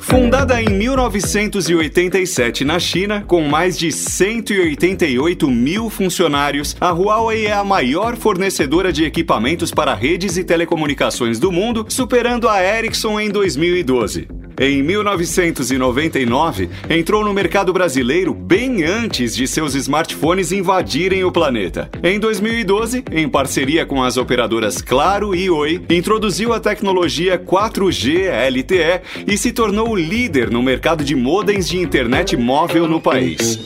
Fundada em 1987 na China, com mais de 188 mil funcionários, a Huawei é a maior fornecedora de equipamentos para redes e telecomunicações do mundo, superando a Ericsson em 2012. Em 1999, entrou no mercado brasileiro bem antes de seus smartphones invadirem o planeta. Em 2012, em parceria com as operadoras Claro e Oi, introduziu a tecnologia 4G LTE e se tornou líder no mercado de modems de internet móvel no país.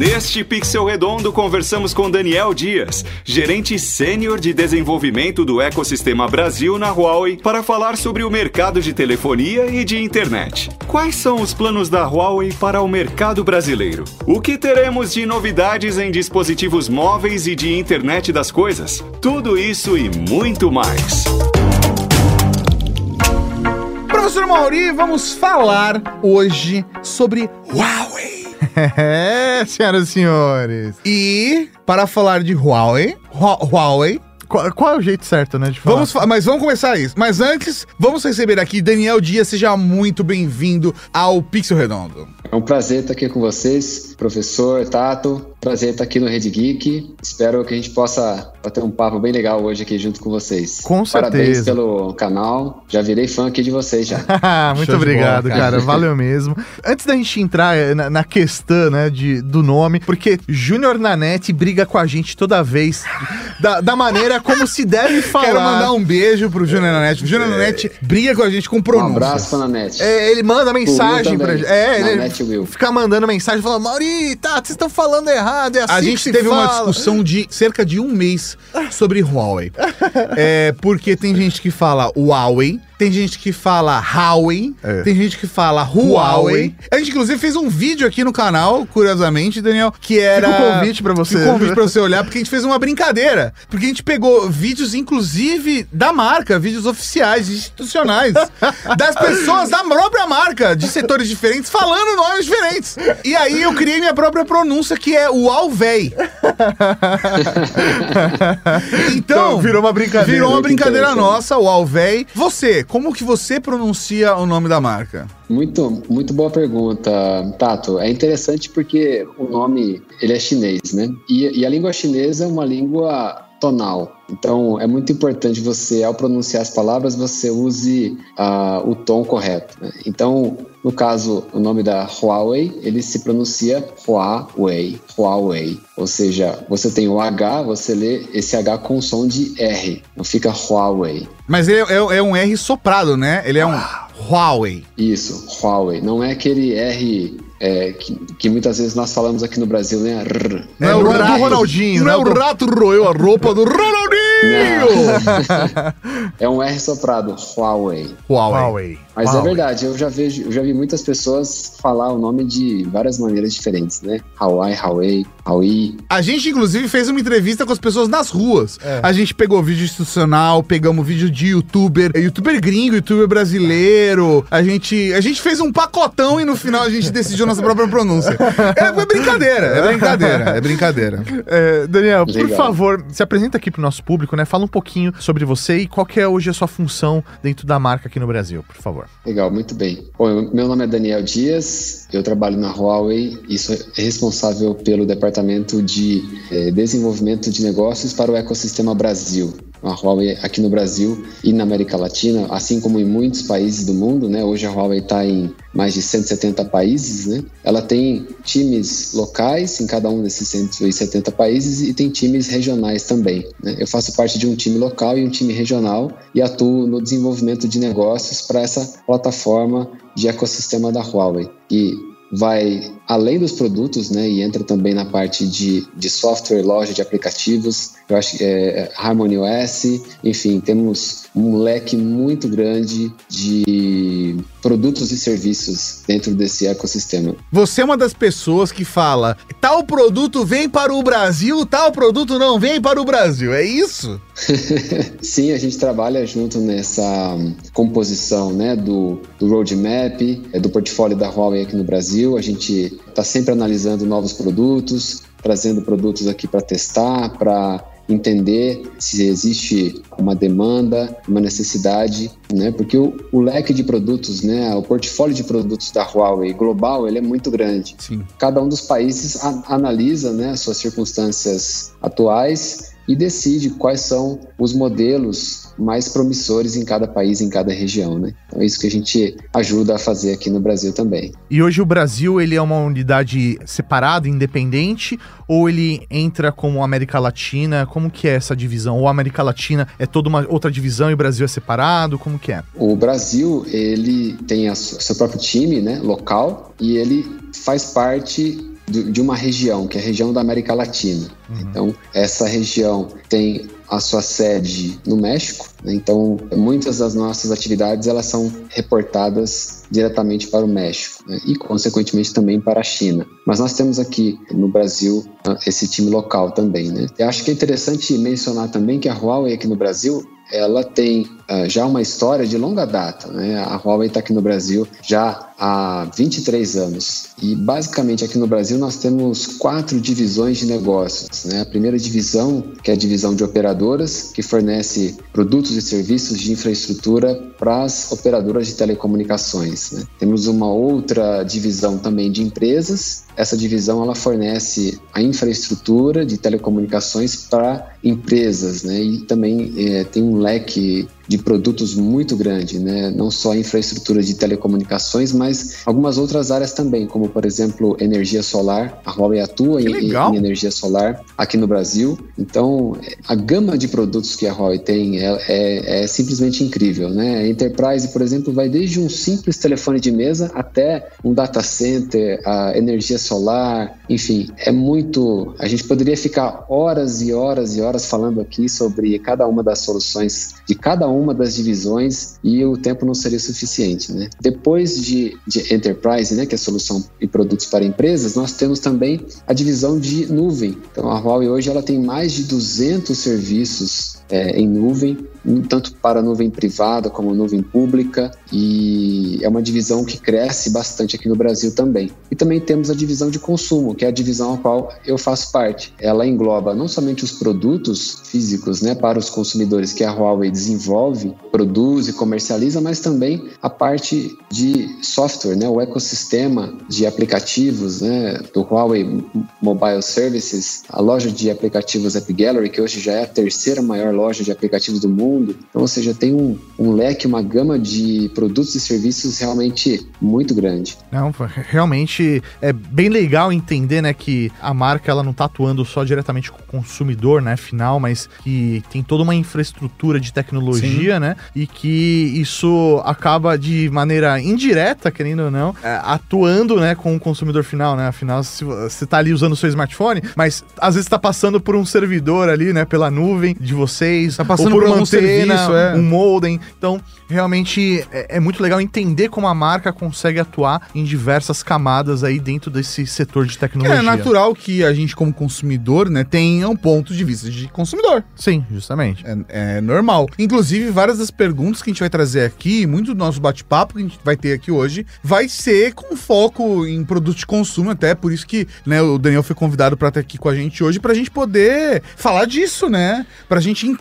Neste Pixel Redondo, conversamos com Daniel Dias, gerente sênior de desenvolvimento do ecossistema Brasil na Huawei, para falar sobre o mercado de telefonia e de internet. Quais são os planos da Huawei para o mercado brasileiro? O que teremos de novidades em dispositivos móveis e de internet das coisas? Tudo isso e muito mais. Professor Mauri, vamos falar hoje sobre Huawei. É, senhoras e senhores. E para falar de Huawei, Hua- Huawei, Qual, qual é o jeito certo, né, de falar? vamos, mas vamos começar isso. Mas antes, vamos receber aqui Daniel Dias, seja muito bem-vindo ao Pixel Redondo. É um prazer estar aqui com vocês, professor Tato. Prazer estar aqui no Rede Geek. Espero que a gente possa bater um papo bem legal hoje aqui junto com vocês. Com Parabéns certeza. pelo canal. Já virei fã aqui de vocês já. Muito obrigado, bola, cara. cara. Valeu mesmo. Antes da gente entrar eh, na, na questão, né, de, do nome, porque Júnior Nanete briga com a gente toda vez da, da maneira como se deve falar. Quero mandar um beijo pro Júnior Nanete. O Júnior Nanete briga com a gente com Um pronúncia. abraço, Fananete. É, ele manda mensagem pra gente. É, ele Nanete Will. fica mandando mensagem falando: Mauri, tá, vocês estão falando errado. É assim A gente teve uma fala." discussão de cerca de um mês sobre Huawei. É, porque tem gente que fala Huawei, tem gente que fala Huawei, É. tem gente que fala Huawei. A gente, inclusive, fez um vídeo aqui no canal, curiosamente, Daniel, que era... Fica o convite pra você. Fica o convite pra você olhar, porque a gente fez uma brincadeira. Porque a gente pegou vídeos, inclusive, da marca, vídeos oficiais, institucionais, das pessoas da própria marca, de setores diferentes, falando nomes diferentes. E aí eu criei minha própria pronúncia, que é Huawei. então, Então, virou uma brincadeira. Virou uma Que brincadeira nossa, o Alvei. Você, como que você pronuncia o nome da marca? Muito, muito boa pergunta, Tato. É interessante porque o nome ele é chinês, né? E, e a língua chinesa é uma língua tonal. Então é muito importante você, ao pronunciar as palavras, você use ah, o tom correto. né? Então, no caso, o nome da Huawei, ele se pronuncia Huawei, Huawei. Ou seja, você tem o H, você lê esse H com som de R, não fica Huawei. Mas ele é, é um R soprado, né? Ele é um Huawei. Isso, Huawei. Não é aquele R é, que, que muitas vezes nós falamos aqui no Brasil, né? Rr. Não é o rato- do Ronaldinho, Não é né? o rato roeu a roupa do Ronaldinho! É um R soprado, Huawei. Huawei. Huawei. Mas é verdade, eu já vejo, eu já vi muitas pessoas falar o nome de várias maneiras diferentes, né? Hawaii, Huawei, Huawei. A gente, inclusive, fez uma entrevista com as pessoas nas ruas. É. A gente pegou vídeo institucional, pegamos vídeo de youtuber, youtuber gringo, youtuber brasileiro. A gente, a gente fez um pacotão e no final a gente decidiu nossa própria pronúncia. É, é brincadeira, é brincadeira, é brincadeira. É, Daniel, por Legal. favor, se apresenta aqui pro nosso público, né? Fala um pouquinho sobre você e qual que é hoje a sua função dentro da marca aqui no Brasil, por favor. Legal, muito bem. Bom, eu- meu nome é Daniel Dias, eu trabalho na Huawei e sou responsável pelo departamento de eh, desenvolvimento de negócios para o ecossistema Brasil. A Huawei aqui no Brasil e na América Latina, assim como em muitos países do mundo, né? Hoje a Huawei está em mais de 170 países, né? Ela tem times locais em cada um desses 170 países e tem times regionais também. né? Eu faço parte de um time local e um time regional e atuo no desenvolvimento de negócios para essa plataforma de ecossistema da Huawei. E vai além dos produtos, né, e entra também na parte de, de software, loja de aplicativos, eu acho que é Harmony OS, enfim, temos um leque muito grande de produtos e serviços dentro desse ecossistema. Você é uma das pessoas que fala: tal produto vem para o Brasil, tal produto não vem para o Brasil. É isso? Sim, a gente trabalha junto nessa hum, composição né, do, do roadmap, é, do portfólio da Huawei aqui no Brasil. A gente está sempre analisando novos produtos, trazendo produtos aqui para testar, para entender se existe uma demanda, uma necessidade, né? Porque o, o leque de produtos, né, o portfólio de produtos da Huawei global, ele é muito grande. Sim. Cada um dos países a, analisa, né, suas circunstâncias atuais e decide quais são os modelos mais promissores em cada país, em cada região, né? Então é isso que a gente ajuda a fazer aqui no Brasil também. E hoje o Brasil, ele é uma unidade separada, independente, ou ele entra como América Latina? Como que é essa divisão? Ou a América Latina é toda uma outra divisão e o Brasil é separado? Como que é? O Brasil, ele tem o seu próprio time, né, local, e ele faz parte de uma região, que é a região da América Latina. Uhum. Então, essa região tem a sua sede no México, né? então muitas das nossas atividades elas são reportadas diretamente para o México né? e consequentemente também para a China. Mas nós temos aqui no Brasil ah, esse time local também, né? Eu acho que é interessante mencionar também que a Huawei aqui no Brasil ela tem uh, já uma história de longa data. Né? A Huawei está aqui no Brasil já há 23 anos. E basicamente aqui no Brasil nós temos quatro divisões de negócios. Né? A primeira divisão, que é a divisão de operadoras, que fornece produtos e serviços de infraestrutura para as operadoras de telecomunicações. Né? Temos uma outra divisão também de empresas. Essa divisão ela fornece a infraestrutura de telecomunicações para empresas, né? E também é, tem um leque de produtos muito grande, né? não só infraestrutura de telecomunicações, mas algumas outras áreas também, como por exemplo energia solar. A Huawei atua em, em, energia solar aqui no Brasil. Então, a gama de produtos que a Huawei tem é, é, é simplesmente incrível. Né? A Enterprise, por exemplo, vai desde um simples telefone de mesa até um data center, a energia solar, enfim, é muito. A gente poderia ficar horas e horas e horas falando aqui sobre cada uma das soluções de cada um uma das divisões e o tempo não seria suficiente, né? Depois de, de Enterprise, né, que é solução e produtos para empresas, nós temos também a divisão de nuvem. Então a Huawei hoje ela tem mais de 200 serviços é, em nuvem, tanto para nuvem privada como nuvem pública, e é uma divisão que cresce bastante aqui no Brasil também. E também temos a divisão de consumo, que é a divisão a qual eu faço parte. Ela engloba não somente os produtos físicos né, para os consumidores que a Huawei desenvolve, produz e comercializa, mas também a parte de software, né, o ecossistema de aplicativos né, do Huawei Mobile Services, a loja de aplicativos App Gallery, que hoje já é a terceira maior loja de aplicativos do mundo. Então, ou seja, tem um, um leque, uma gama de produtos e serviços realmente muito grande. Não, realmente é bem legal entender, né, que a marca ela não está atuando só diretamente com o consumidor, né, final, mas que tem toda uma infraestrutura de tecnologia, né, e que isso acaba de maneira indireta, querendo ou não, é, atuando, né, com o consumidor final, né? Afinal, se você está ali usando o seu smartphone, mas às vezes está passando por um servidor ali, né, pela nuvem de você tá passando Ou por, por uma antena, um, serviço, é. um modem. Então, realmente é, é, muito legal entender como a marca consegue atuar em diversas camadas aí dentro desse setor de é tecnologia. É natural que a gente, como consumidor, né, tenha um ponto de vista de consumidor. Sim, justamente. É, é normal. Inclusive, várias das perguntas que a gente vai trazer aqui, muito do nosso bate-papo que a gente vai ter aqui hoje, vai ser com foco em produto de consumo, até por isso que né, o Daniel foi convidado para estar aqui com a gente hoje, para a gente poder falar disso, né? Para a gente entender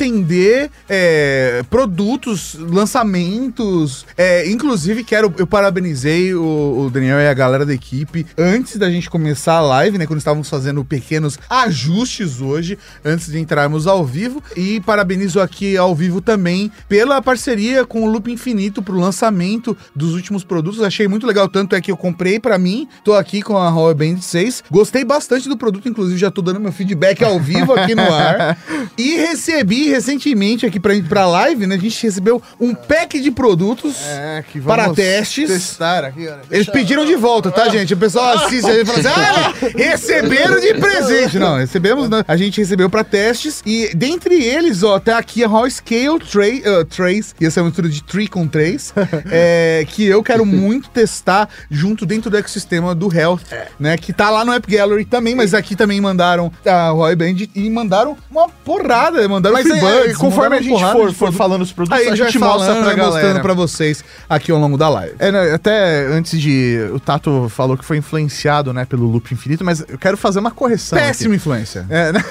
é, produtos, lançamentos, é, inclusive, quero. Eu parabenizei o, o, Daniel e a galera da equipe antes da gente começar a live, né? Quando estávamos fazendo pequenos ajustes hoje, antes de entrarmos ao vivo. E parabenizo aqui ao vivo também pela parceria com o Loop Infinito pro lançamento dos últimos produtos. Achei muito legal. Tanto é que eu comprei para mim, tô aqui com a Huawei Band 6. Gostei bastante do produto, inclusive já tô dando meu feedback ao vivo aqui no ar. E recebi recentemente aqui pra, pra live, né? A gente recebeu um pack de produtos é, para testes. Testar aqui, olha. Eles pediram de volta, tá, gente? O pessoal assiste e fala assim: ah, receberam de presente. Não, recebemos, né? A gente recebeu para testes. E dentre eles, ó, tá aqui a Raw Scale Tray, uh, Trace. E essa é uma mistura de Tree com Trace. é, que eu quero muito testar junto dentro do ecossistema do Health, é. né? Que tá lá no App Gallery também, mas aqui também mandaram a Roy Band e mandaram uma porrada. Mandaram mas é, conforme a gente for, for falando os produtos, Aí a a gente mostra pra vai mostrando galera. pra vocês aqui ao longo da live. É, né, até antes de. O Tato falou que foi influenciado, né, pelo Loop Infinito, mas eu quero fazer uma correção. aqui. Péssima influência. É, né?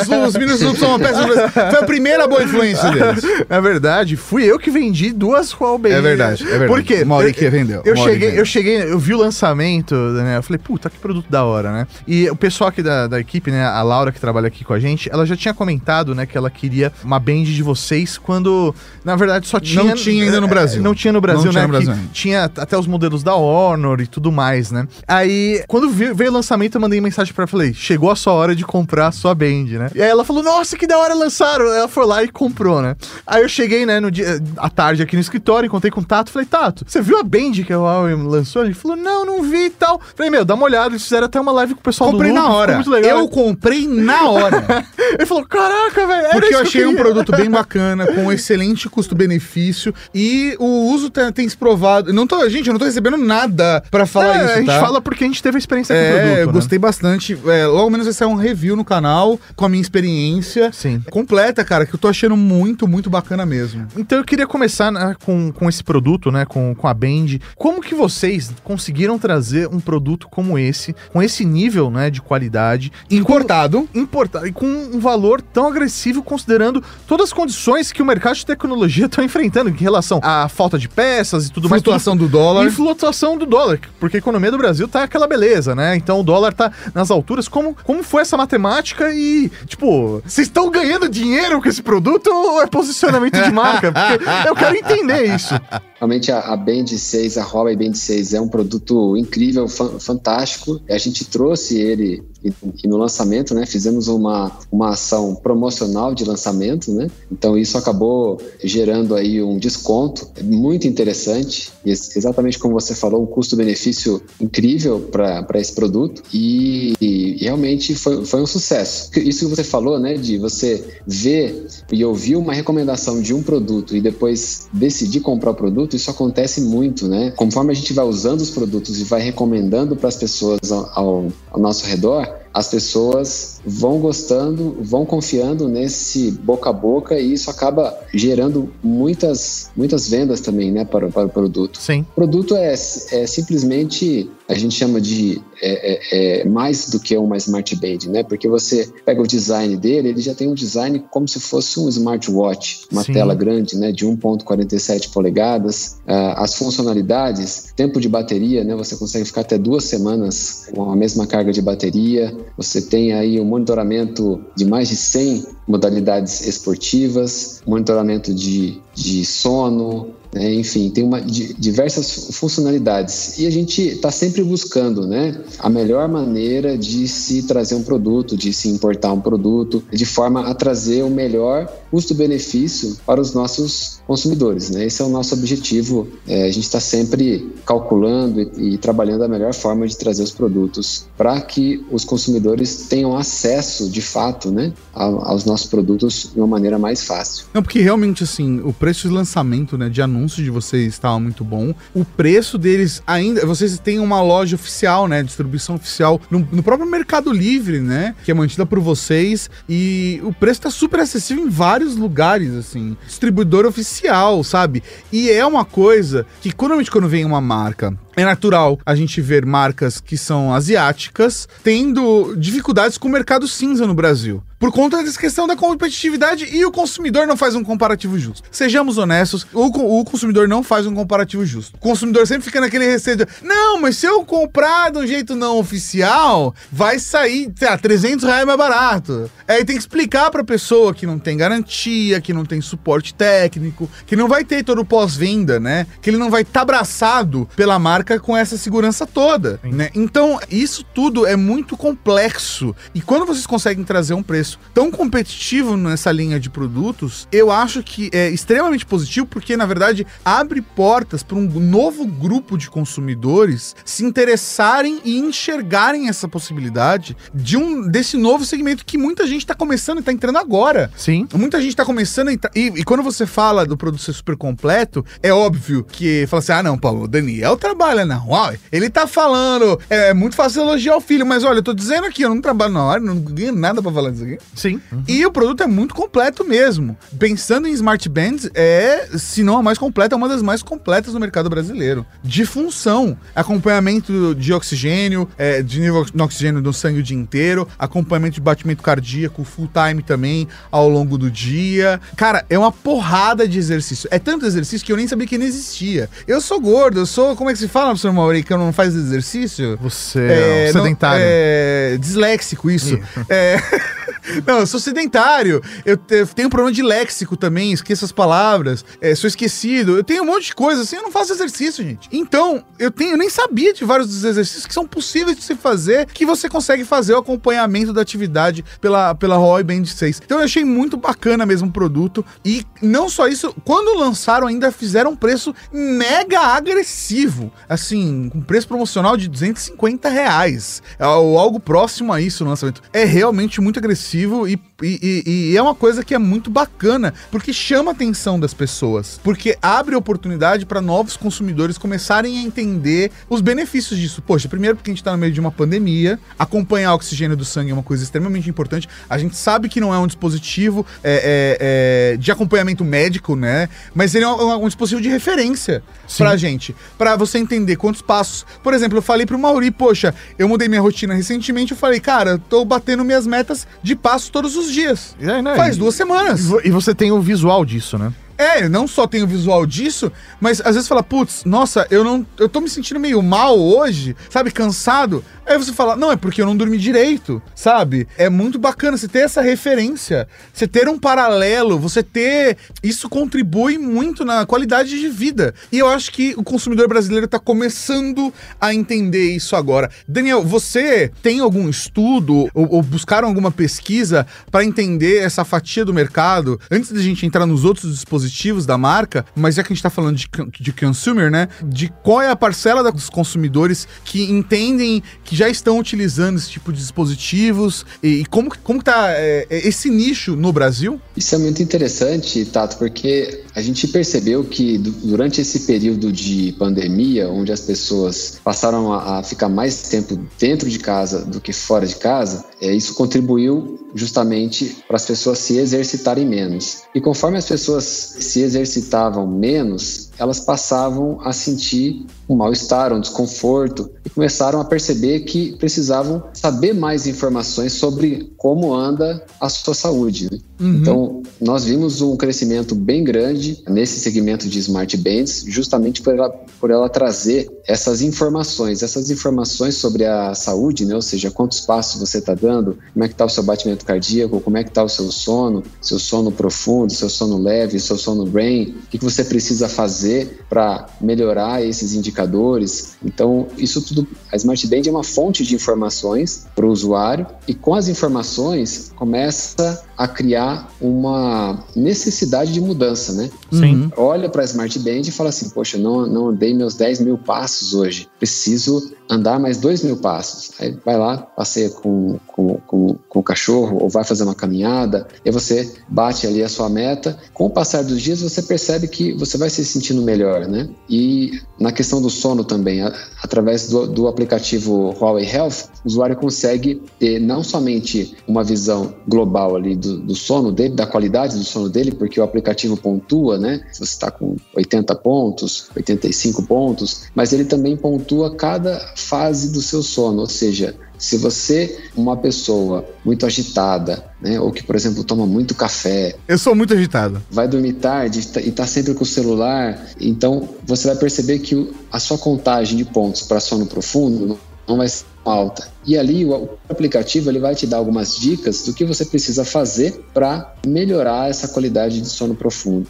Os, os meninos Loop são uma péssima influência. Foi a primeira boa influência deles. É verdade, fui eu que vendi duas Huawei. É verdade, é verdade. Por quê? Mauri que vendeu, Eu Mauri cheguei, vendeu. eu cheguei, eu vi o lançamento, né? Eu falei, puta, que produto da hora, né? E o pessoal aqui da, da equipe, né? A Laura que trabalha aqui com a gente, ela já tinha comentado, né, que ela queria uma band de vocês quando, na verdade, só tinha. Não tinha ainda no é, Brasil. Não tinha no Brasil, Não tinha né? no Brasil tinha até os modelos da Honor e tudo mais, né? Aí, quando veio o lançamento, eu mandei mensagem pra ela, falei, chegou a sua hora de comprar a sua band, né? E aí ela falou, nossa, que da hora lançaram. Ela foi lá e comprou, né? Aí eu cheguei, né, no dia, à tarde aqui no escritório, encontrei com o Tato, falei, Tato, você viu a band que a Huawei lançou? Ele falou, não, não vi e tal. Falei, meu, dá uma olhada, eles fizeram até uma live com o pessoal Comprei do na Loop, ficou hora. muito legal. Eu comprei na hora. Ele falou, caraca, velho, era Porque isso eu achei um queria." produto bem bacana, com excelente custo-benefício e o uso tem, tem se provado. Não tô, gente, eu não tô recebendo nada pra falar É, isso, a gente tá? fala porque a gente teve a experiência com o É, produto, eu né? gostei bastante. É, logo menos vai sair um review no canal com a minha experiência Sim. completa, cara, que eu tô achando muito, muito bacana mesmo. Então eu queria começar né, com, com esse produto, né? Com, com a Band. Como que vocês conseguiram trazer um produto como esse, com esse nível né, de qualidade, com- Importado. importar e com um valor tão agressivo, considerando todas as condições que o mercado de tecnologia está enfrentando em relação à falta de peças e tudo mais. Flutuação do dólar. E flutuação do dólar, porque a economia do Brasil tá aquela beleza, né? Então o dólar tá nas alturas. Como, como foi essa matemática e, tipo, vocês estão ganhando dinheiro com esse produto ou é posicionamento de marca? Porque eu quero entender isso. Realmente a, a Band 6, a Huawei Band 6 é um produto incrível, fan- fantástico. A gente trouxe ele e, no lançamento, né, fizemos uma, uma ação promocional de lançamento, né? Então isso acabou gerando aí um desconto muito interessante, ex- exatamente como você falou, um custo-benefício incrível para esse produto e, e realmente foi, foi um sucesso. Isso que você falou, né, de você ver e ouvir uma recomendação de um produto e depois decidir comprar o produto, isso acontece muito, né? Conforme a gente vai usando os produtos e vai recomendando para as pessoas ao, ao nosso redor, as pessoas vão gostando, vão confiando nesse boca a boca e isso acaba gerando muitas, muitas vendas também, né, para, para o produto. Sim. O produto é, é simplesmente, a gente chama de é, é, é mais do que uma Smart Band, né? Porque você pega o design dele, ele já tem um design como se fosse um smartwatch, uma Sim. tela grande, né? De 1.47 polegadas. Ah, as funcionalidades, tempo de bateria, né? Você consegue ficar até duas semanas com a mesma carga de bateria. Você tem aí o monitoramento de mais de 100 modalidades esportivas, monitoramento de, de sono, né? enfim, tem uma, di- diversas funcionalidades. E a gente está sempre buscando né, a melhor maneira de se trazer um produto, de se importar um produto, de forma a trazer o melhor custo-benefício para os nossos consumidores. Né? Esse é o nosso objetivo. É, a gente está sempre calculando e, e trabalhando a melhor forma de trazer os produtos para que os consumidores tenham acesso, de fato, né, aos nossos produtos de uma maneira mais fácil. Não, porque realmente, assim, o preço de lançamento, né, de anúncio de vocês estava muito bom. O preço deles ainda. Vocês têm uma loja oficial, né? Distribuição oficial no, no próprio Mercado Livre, né? Que é mantida por vocês. E o preço tá super acessível em vários lugares, assim. Distribuidor oficial, sabe? E é uma coisa que, normalmente, quando vem uma marca. É natural a gente ver marcas que são asiáticas tendo dificuldades com o mercado cinza no Brasil. Por conta dessa questão da competitividade e o consumidor não faz um comparativo justo. Sejamos honestos, o, o consumidor não faz um comparativo justo. O consumidor sempre fica naquele receio de, não, mas se eu comprar de um jeito não oficial, vai sair, lá, 300 reais mais barato. Aí tem que explicar pra pessoa que não tem garantia, que não tem suporte técnico, que não vai ter todo o pós-venda, né? Que ele não vai estar abraçado pela marca com essa segurança toda, né? Então, isso tudo é muito complexo. E quando vocês conseguem trazer um preço tão competitivo nessa linha de produtos, eu acho que é extremamente positivo, porque na verdade abre portas para um novo grupo de consumidores se interessarem e enxergarem essa possibilidade de um desse novo segmento que muita gente está começando e está entrando agora. Sim. Muita gente tá começando a entrar. E, e quando você fala do produto ser super completo, é óbvio que fala assim: ah, não, Paulo, o Daniel trabalha na Huawei. Ele tá falando, é, é muito fácil elogiar o filho, mas olha, eu tô dizendo aqui, eu não trabalho na Huawei, não ganho nada pra falar disso aqui. Sim. E o produto é muito completo mesmo. Pensando em Smart Bands, é, se não a mais completa, é uma das mais completas do mercado brasileiro. De função, acompanhamento de oxigênio, é, de nível de oxigênio do sangue o dia inteiro, acompanhamento de batimento cardíaco full time também ao longo do dia. Cara, é uma porrada de exercício. É tanto exercício que eu nem sabia que não existia. Eu sou gordo, eu sou, como é que se fala, professor Mauri, que eu não faz exercício? Você é, não- sedentário. é, disléxico, isso. É. Não, eu sou sedentário. Eu, eu tenho problema de léxico também, esqueço as palavras. é, sou esquecido. Eu tenho um monte de coisa assim, eu não faço exercício, gente. Então, eu tenho, eu nem sabia de vários dos exercícios que são possíveis de se fazer, que você consegue fazer o acompanhamento da atividade pela, pela Roy Band 6. Então eu achei muito bacana mesmo o produto. E não só isso, quando lançaram, ainda fizeram um preço mega agressivo. Assim, um preço promocional de 250 reais. É, Ou algo próximo a isso no lançamento. É realmente muito agressivo e, e- e- e é uma coisa que é muito bacana, porque chama a atenção das pessoas. Porque abre oportunidade para novos consumidores começarem a entender os benefícios disso. Poxa, primeiro porque a gente tá no meio de uma pandemia, acompanhar o oxigênio do sangue é uma coisa extremamente importante. A gente sabe que não é um dispositivo é, é, é, de acompanhamento médico, né? Mas ele é um, um dispositivo de referência pra gente. Pra você entender quantos passos. Por exemplo, eu falei pro Mauri, poxa, eu mudei minha rotina recentemente, eu falei, cara, eu tô batendo minhas metas de passos todos os dias. É, né? Faz E- duas semanas. E E você tem o visual disso, né? É, não só tem o visual disso, mas às vezes fala, putz, nossa, eu não. Eu tô me sentindo meio mal hoje, sabe, cansado. Aí você fala, não, é porque eu não dormi direito, sabe? É muito bacana você ter essa referência, você ter um paralelo, você ter. Isso contribui muito na qualidade de vida. E eu acho que o consumidor brasileiro tá começando a entender isso agora. Daniel, você tem algum estudo ou, ou buscaram alguma pesquisa para entender essa fatia do mercado antes da gente entrar nos outros dispositivos da marca, mas já que a gente tá falando de, de consumer, né? De qual é a parcela dos consumidores que entendem que já estão utilizando esse tipo de dispositivos e, e como, como tá é, é, esse nicho no Brasil? Isso é muito interessante, Tato, porque a gente percebeu que du- durante esse período de pandemia, onde as pessoas passaram a, a ficar mais tempo dentro de casa do que fora de casa, é, isso contribuiu justamente para as pessoas se exercitarem menos. E conforme as pessoas se exercitavam menos, elas passavam a sentir um mal-estar, um desconforto e começaram a perceber que precisavam saber mais informações sobre como anda a sua saúde. né? Então, nós vimos um crescimento bem grande nesse segmento de smart bands, justamente por ela, por ela trazer essas informações, essas informações sobre a saúde, né? ou seja, quantos passos você está dando, como é que está o seu batimento cardíaco, como é que está o seu sono, seu sono profundo, seu sono leve, seu sono REM, o que, que você precisa fazer para melhorar esses indicadores. Então, isso tudo, a Smart Band é uma fonte de informações para o usuário e com as informações começa a criar uma necessidade de mudança, né? Sim. Olha para a Smart Band e fala assim, poxa, não, não andei meus 10 mil passos hoje, preciso andar mais 2 mil passos. Aí vai lá, passeia com, com, com, com o cachorro ou vai fazer uma caminhada, e você bate ali a sua meta. Com o passar dos dias, você percebe que você vai se sentindo melhor, né? E na questão do sono também, a- através do, do aplicativo Huawei Health, o usuário consegue ter não somente uma visão global ali do, do sono dele, da qualidade do sono dele, porque o aplicativo pontua, né? Se você está com 80 pontos, 85 pontos, mas ele também pontua cada fase do seu sono, ou seja, se você, uma pessoa muito agitada, né, ou que, por exemplo, toma muito café, Eu sou muito agitado. vai dormir tarde e está sempre com o celular, então você vai perceber que a sua contagem de pontos para sono profundo não- não vai ser alta. E ali o, aplicativo ele vai te dar algumas dicas do que você precisa fazer para melhorar essa qualidade de sono profundo.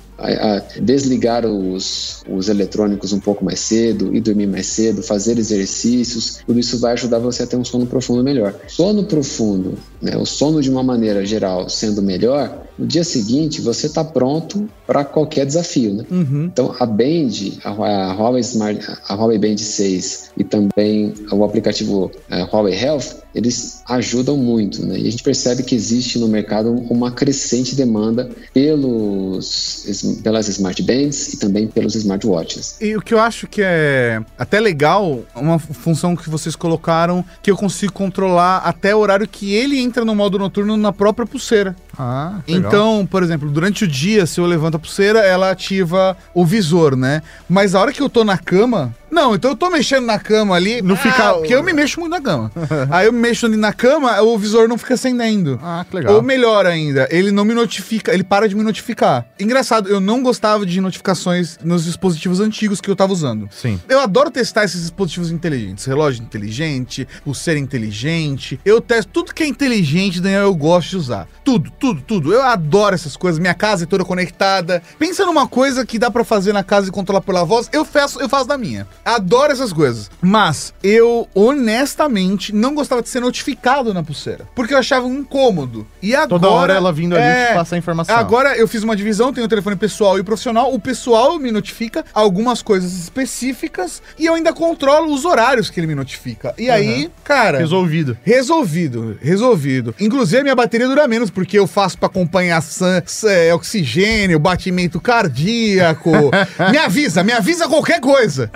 Desligar os, os eletrônicos um pouco mais cedo e dormir mais cedo, fazer exercícios, tudo isso vai ajudar você a ter um sono profundo melhor. Sono profundo, né, o sono de uma maneira geral sendo melhor, no dia seguinte você está pronto para qualquer desafio. Né? Então a Band, a, a Huawei Smart, a Huawei Band 6 e também o aplicativo eh, Huawei Health, eles ajudam muito, né? E a gente percebe que existe no mercado uma crescente demanda pelos, pelas smart bands e também pelos smartwatches. E o que eu acho que é até legal, uma função que vocês colocaram, que eu consigo controlar até o horário que ele entra no modo noturno na própria pulseira. Ah, Então, por exemplo, durante o dia, se eu levanto a pulseira, ela ativa o visor, né? Mas a hora que eu tô na cama. Não, então eu tô mexendo na cama ali. Não fica. Porque eu me mexo muito na cama. Aí eu me mexo ali na cama, o visor não fica acendendo. Ah, que legal. Ou melhor ainda, ele não me notifica, ele para de me notificar. Engraçado, eu não gostava de notificações nos dispositivos antigos que eu tava usando. Sim. Eu adoro testar esses dispositivos inteligentes. Relógio inteligente, pulseira inteligente. Eu testo tudo que é inteligente, Daniel, eu gosto de usar. Tudo, tudo, tudo. Eu adoro essas coisas. Minha casa é toda conectada. Pensa numa coisa que dá pra fazer na casa e controlar pela voz, eu faço, eu faço da minha. Adoro essas coisas. Mas eu, honestamente, não gostava de ser notificado na pulseira. Porque eu achava um incômodo. E agora. Toda hora ela vindo ali É, te passar informação. Agora eu fiz uma divisão, tenho o telefone pessoal e o profissional. O pessoal me notifica algumas coisas específicas e eu ainda controlo os horários que ele me notifica. E aí, cara. Resolvido. Resolvido, resolvido. Inclusive, a minha bateria dura menos, porque eu faço pra acompanhar san- é, oxigênio, batimento cardíaco. me avisa, me avisa qualquer coisa.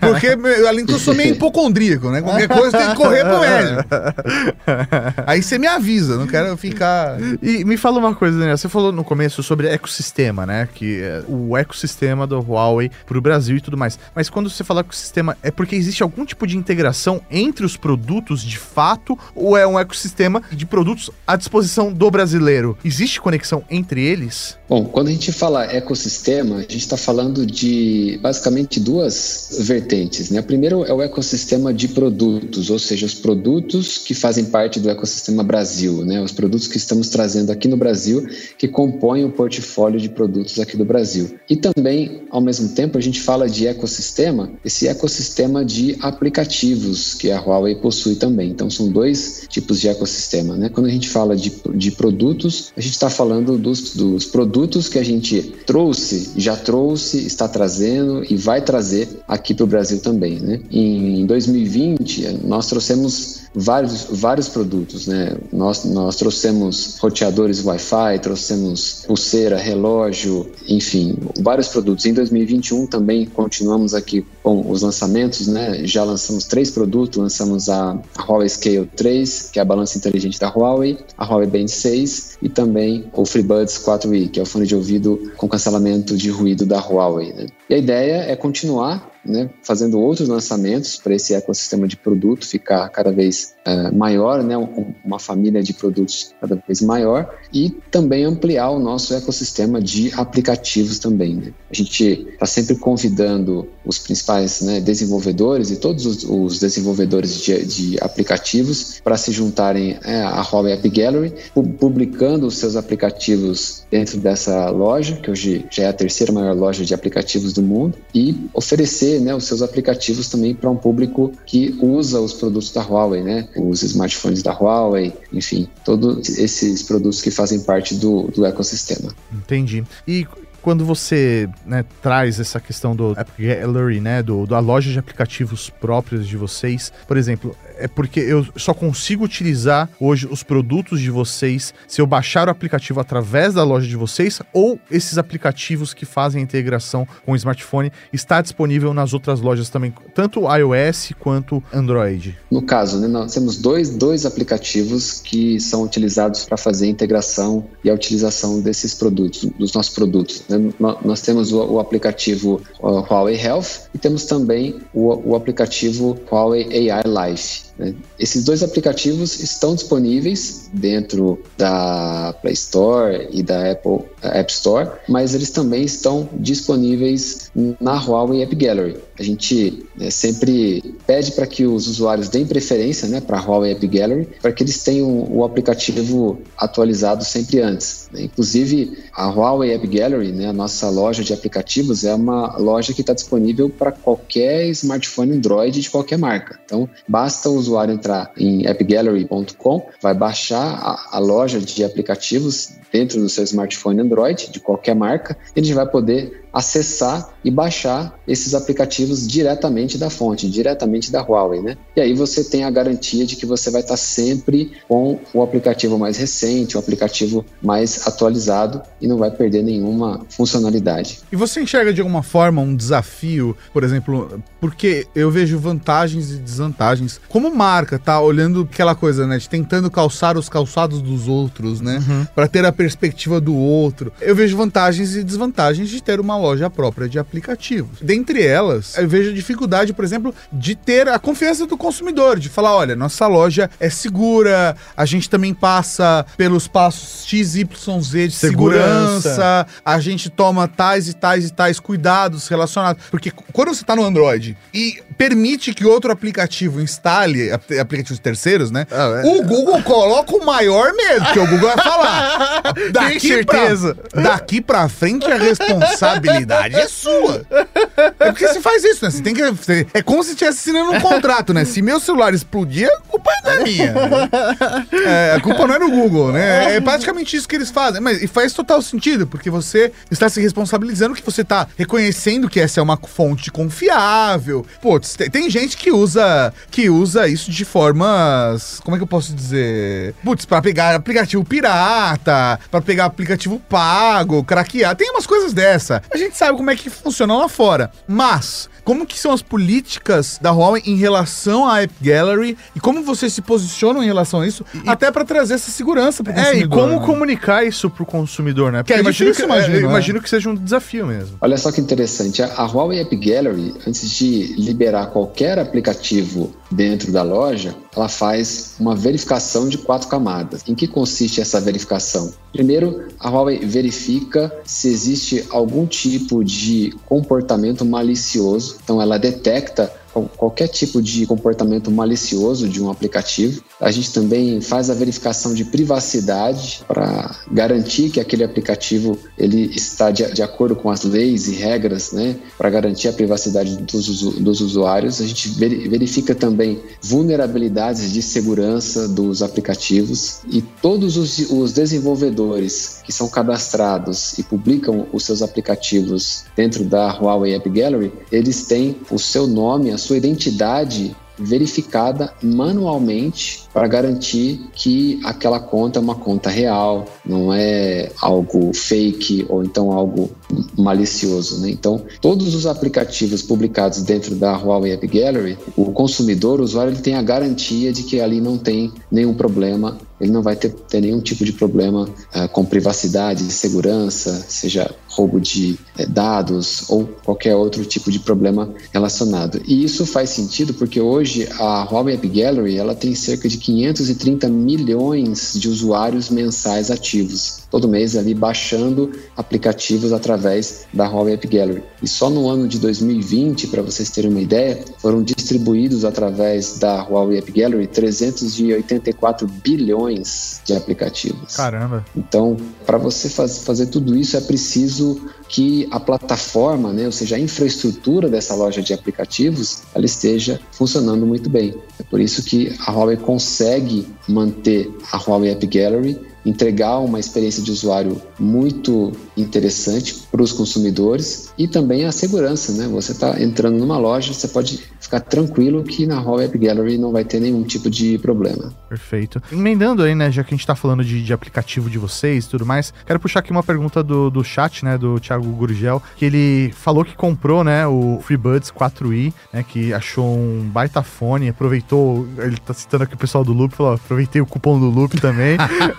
Porque, além que eu sou meio hipocondríaco, né? Qualquer coisa tem que correr pro médico. Aí você me avisa, não quero ficar. E me fala uma coisa, Daniel. Você falou no começo sobre ecossistema, né? Que é o ecossistema do Huawei pro Brasil e tudo mais. Mas quando você fala ecossistema, é porque existe algum tipo de integração entre os produtos de fato ou é um ecossistema de produtos à disposição do brasileiro? Existe conexão entre eles? Bom, quando a gente fala ecossistema, a gente está falando de basicamente duas vertentes. Né? A primeira é o ecossistema de produtos, ou seja, os produtos que fazem parte do ecossistema Brasil, né? os produtos que estamos trazendo aqui no Brasil, que compõem o portfólio de produtos aqui do Brasil. E também, ao mesmo tempo, a gente fala de ecossistema, esse ecossistema de aplicativos que a Huawei possui também. Então, são dois tipos de ecossistema. Né? Quando a gente fala de, de produtos, a gente está falando dos, dos produtos que a gente trouxe, já trouxe, está trazendo e vai trazer aqui para o Brasil também. Né? Em 2020, nós trouxemos vários, vários produtos. Né? Nós, nós trouxemos roteadores Wi-Fi, trouxemos pulseira, relógio, enfim, vários produtos. Em 2021 também continuamos aqui com os lançamentos, né? Já lançamos três produtos, lançamos a Huawei Scale 3, que é a balança inteligente da Huawei, a Huawei Band 6 e também o FreeBuds 4i, que é o fone de ouvido com cancelamento de ruído da Huawei. Né? E a ideia é continuar né, fazendo outros lançamentos para esse ecossistema de produto ficar cada vez uh, maior, né, um, uma família de produtos cada vez maior e também ampliar o nosso ecossistema de aplicativos também. Né. A gente está sempre convidando os principais né, desenvolvedores e todos os, os desenvolvedores de, de aplicativos para se juntarem é, à Huawei App Gallery, publicando os seus aplicativos dentro dessa loja, que hoje já é a terceira maior loja de aplicativos do mundo, e oferecer né, os seus aplicativos também para um público que usa os produtos da Huawei, né, os smartphones da Huawei, enfim, todos esses produtos que fazem parte do, do ecossistema. Entendi. E quando você né, traz essa questão do App Gallery, né, do, da loja de aplicativos próprios de vocês, por exemplo, é porque eu só consigo utilizar hoje os produtos de vocês se eu baixar o aplicativo através da loja de vocês ou esses aplicativos que fazem a integração com o smartphone está disponível nas outras lojas também, tanto iOS quanto Android. No caso, né, nós temos dois, dois aplicativos que são utilizados para fazer a integração e a utilização desses produtos, dos nossos produtos. Né? Nós temos o, o aplicativo o Huawei Health e temos também o, o aplicativo Huawei AI Life. Né? Esses dois aplicativos estão disponíveis dentro da Play Store e da Apple App Store, mas eles também estão disponíveis na Huawei App Gallery. A gente né, sempre pede para que os usuários deem preferência né, para a Huawei App Gallery, para que eles tenham o aplicativo atualizado sempre antes. Né? Inclusive, a Huawei App Gallery, né, a nossa loja de aplicativos, é uma loja que está disponível para qualquer smartphone Android de qualquer marca. Então, basta o usuário entrar em appgallery.com, vai baixar a, a, loja de aplicativos dentro do seu smartphone Android de qualquer marca, ele vai poder acessar e baixar esses aplicativos diretamente da fonte, diretamente da Huawei, né? E aí você tem a garantia de que você vai estar sempre com o aplicativo mais recente, o aplicativo mais atualizado e não vai perder nenhuma funcionalidade. E você enxerga de alguma forma um desafio, por exemplo, porque eu vejo vantagens e desvantagens. Como marca, tá olhando aquela coisa, né, de tentando calçar os calçados dos outros, né, uhum. para ter a perspectiva do outro. Eu vejo vantagens e desvantagens de ter uma loja própria de aplicativos. Dentre elas, eu vejo dificuldade, por exemplo, de ter a confiança do consumidor, de falar, olha, nossa loja é segura, a gente também passa pelos passos XYZ de segurança, segurança a gente toma tais e tais e tais cuidados relacionados. Porque quando você está no Android e permite que outro aplicativo instale aplicativos terceiros, né? Ah, é. O Google coloca o maior medo, que o Google vai falar. Daqui Tem certeza. Pra, daqui pra frente a responsabilidade é sua. É porque você faz isso, né? Você tem que. Você, é como se estivesse assinando um contrato, né? Se meu celular explodir, a culpa não é minha. É, a culpa não é do Google, né? É praticamente isso que eles fazem. Mas e faz total sentido, porque você está se responsabilizando que você está reconhecendo que essa é uma fonte confiável. Pô, tem, tem gente que usa que usa isso de formas. Como é que eu posso dizer? Putz, pra pegar aplicativo pirata, para pegar aplicativo pago, craquear. Tem umas coisas dessa. A gente sabe como é que funciona lá fora. Mas como que são as políticas da Huawei em relação à App Gallery e como vocês se posicionam em relação a isso, e, até para trazer essa segurança para o consumidor. É, e como né? comunicar isso para o consumidor, né? Porque é imagino, difícil, que, imagino, é, né? imagino que seja um desafio mesmo. Olha só que interessante, a, a Huawei App Gallery, antes de liberar qualquer aplicativo dentro da loja, ela faz uma verificação de quatro camadas. Em que consiste essa verificação? Primeiro, a Huawei verifica se existe algum tipo de comportamento malicioso. Então, ela detecta qualquer tipo de comportamento malicioso de um aplicativo. A gente também faz a verificação de privacidade para garantir que aquele aplicativo ele está de, de, acordo com as leis e regras, né, para garantir a privacidade dos, dos usuários. A gente verifica também vulnerabilidades de segurança dos aplicativos e todos os, os desenvolvedores que são cadastrados e publicam os seus aplicativos dentro da Huawei App Gallery, eles têm o seu nome, a sua identidade verificada manualmente para garantir que aquela conta é uma conta real, não é algo fake ou então algo malicioso. Né? Então, todos os aplicativos publicados dentro da Huawei App Gallery, o consumidor, o usuário, ele tem a garantia de que ali não tem nenhum problema ele não vai ter, ter nenhum tipo de problema uh, com privacidade, segurança, seja roubo de uh, dados ou qualquer outro tipo de problema relacionado. E isso faz sentido porque hoje a Huawei App Gallery ela tem cerca de 530 milhões de usuários mensais ativos, todo mês ali baixando aplicativos através da Huawei App Gallery. E só no ano de 2020, para vocês terem uma ideia, foram distribuídos através da Huawei App Gallery 384 bilhões de aplicativos. Caramba! Então, para você faz, fazer tudo isso é preciso que a plataforma, né, ou seja, a infraestrutura dessa loja de aplicativos, ela esteja funcionando muito bem. É por isso que a Huawei consegue manter a Huawei App Gallery entregar uma experiência de usuário muito interessante para os consumidores e também a segurança, né? Você está entrando numa loja, você pode ficar tranquilo que na Huawei App Gallery não vai ter nenhum tipo de problema. Perfeito. Emendando aí, né, já que a gente está falando de, de, aplicativo de vocês e tudo mais, quero puxar aqui uma pergunta do, do chat, né, do Thiago Gurgel, que ele falou que comprou, né, o FreeBuds 4i, né, que achou um baita fone, aproveitou, ele tá citando aqui o pessoal do Loop, falou, aproveitei o cupom do Loop também.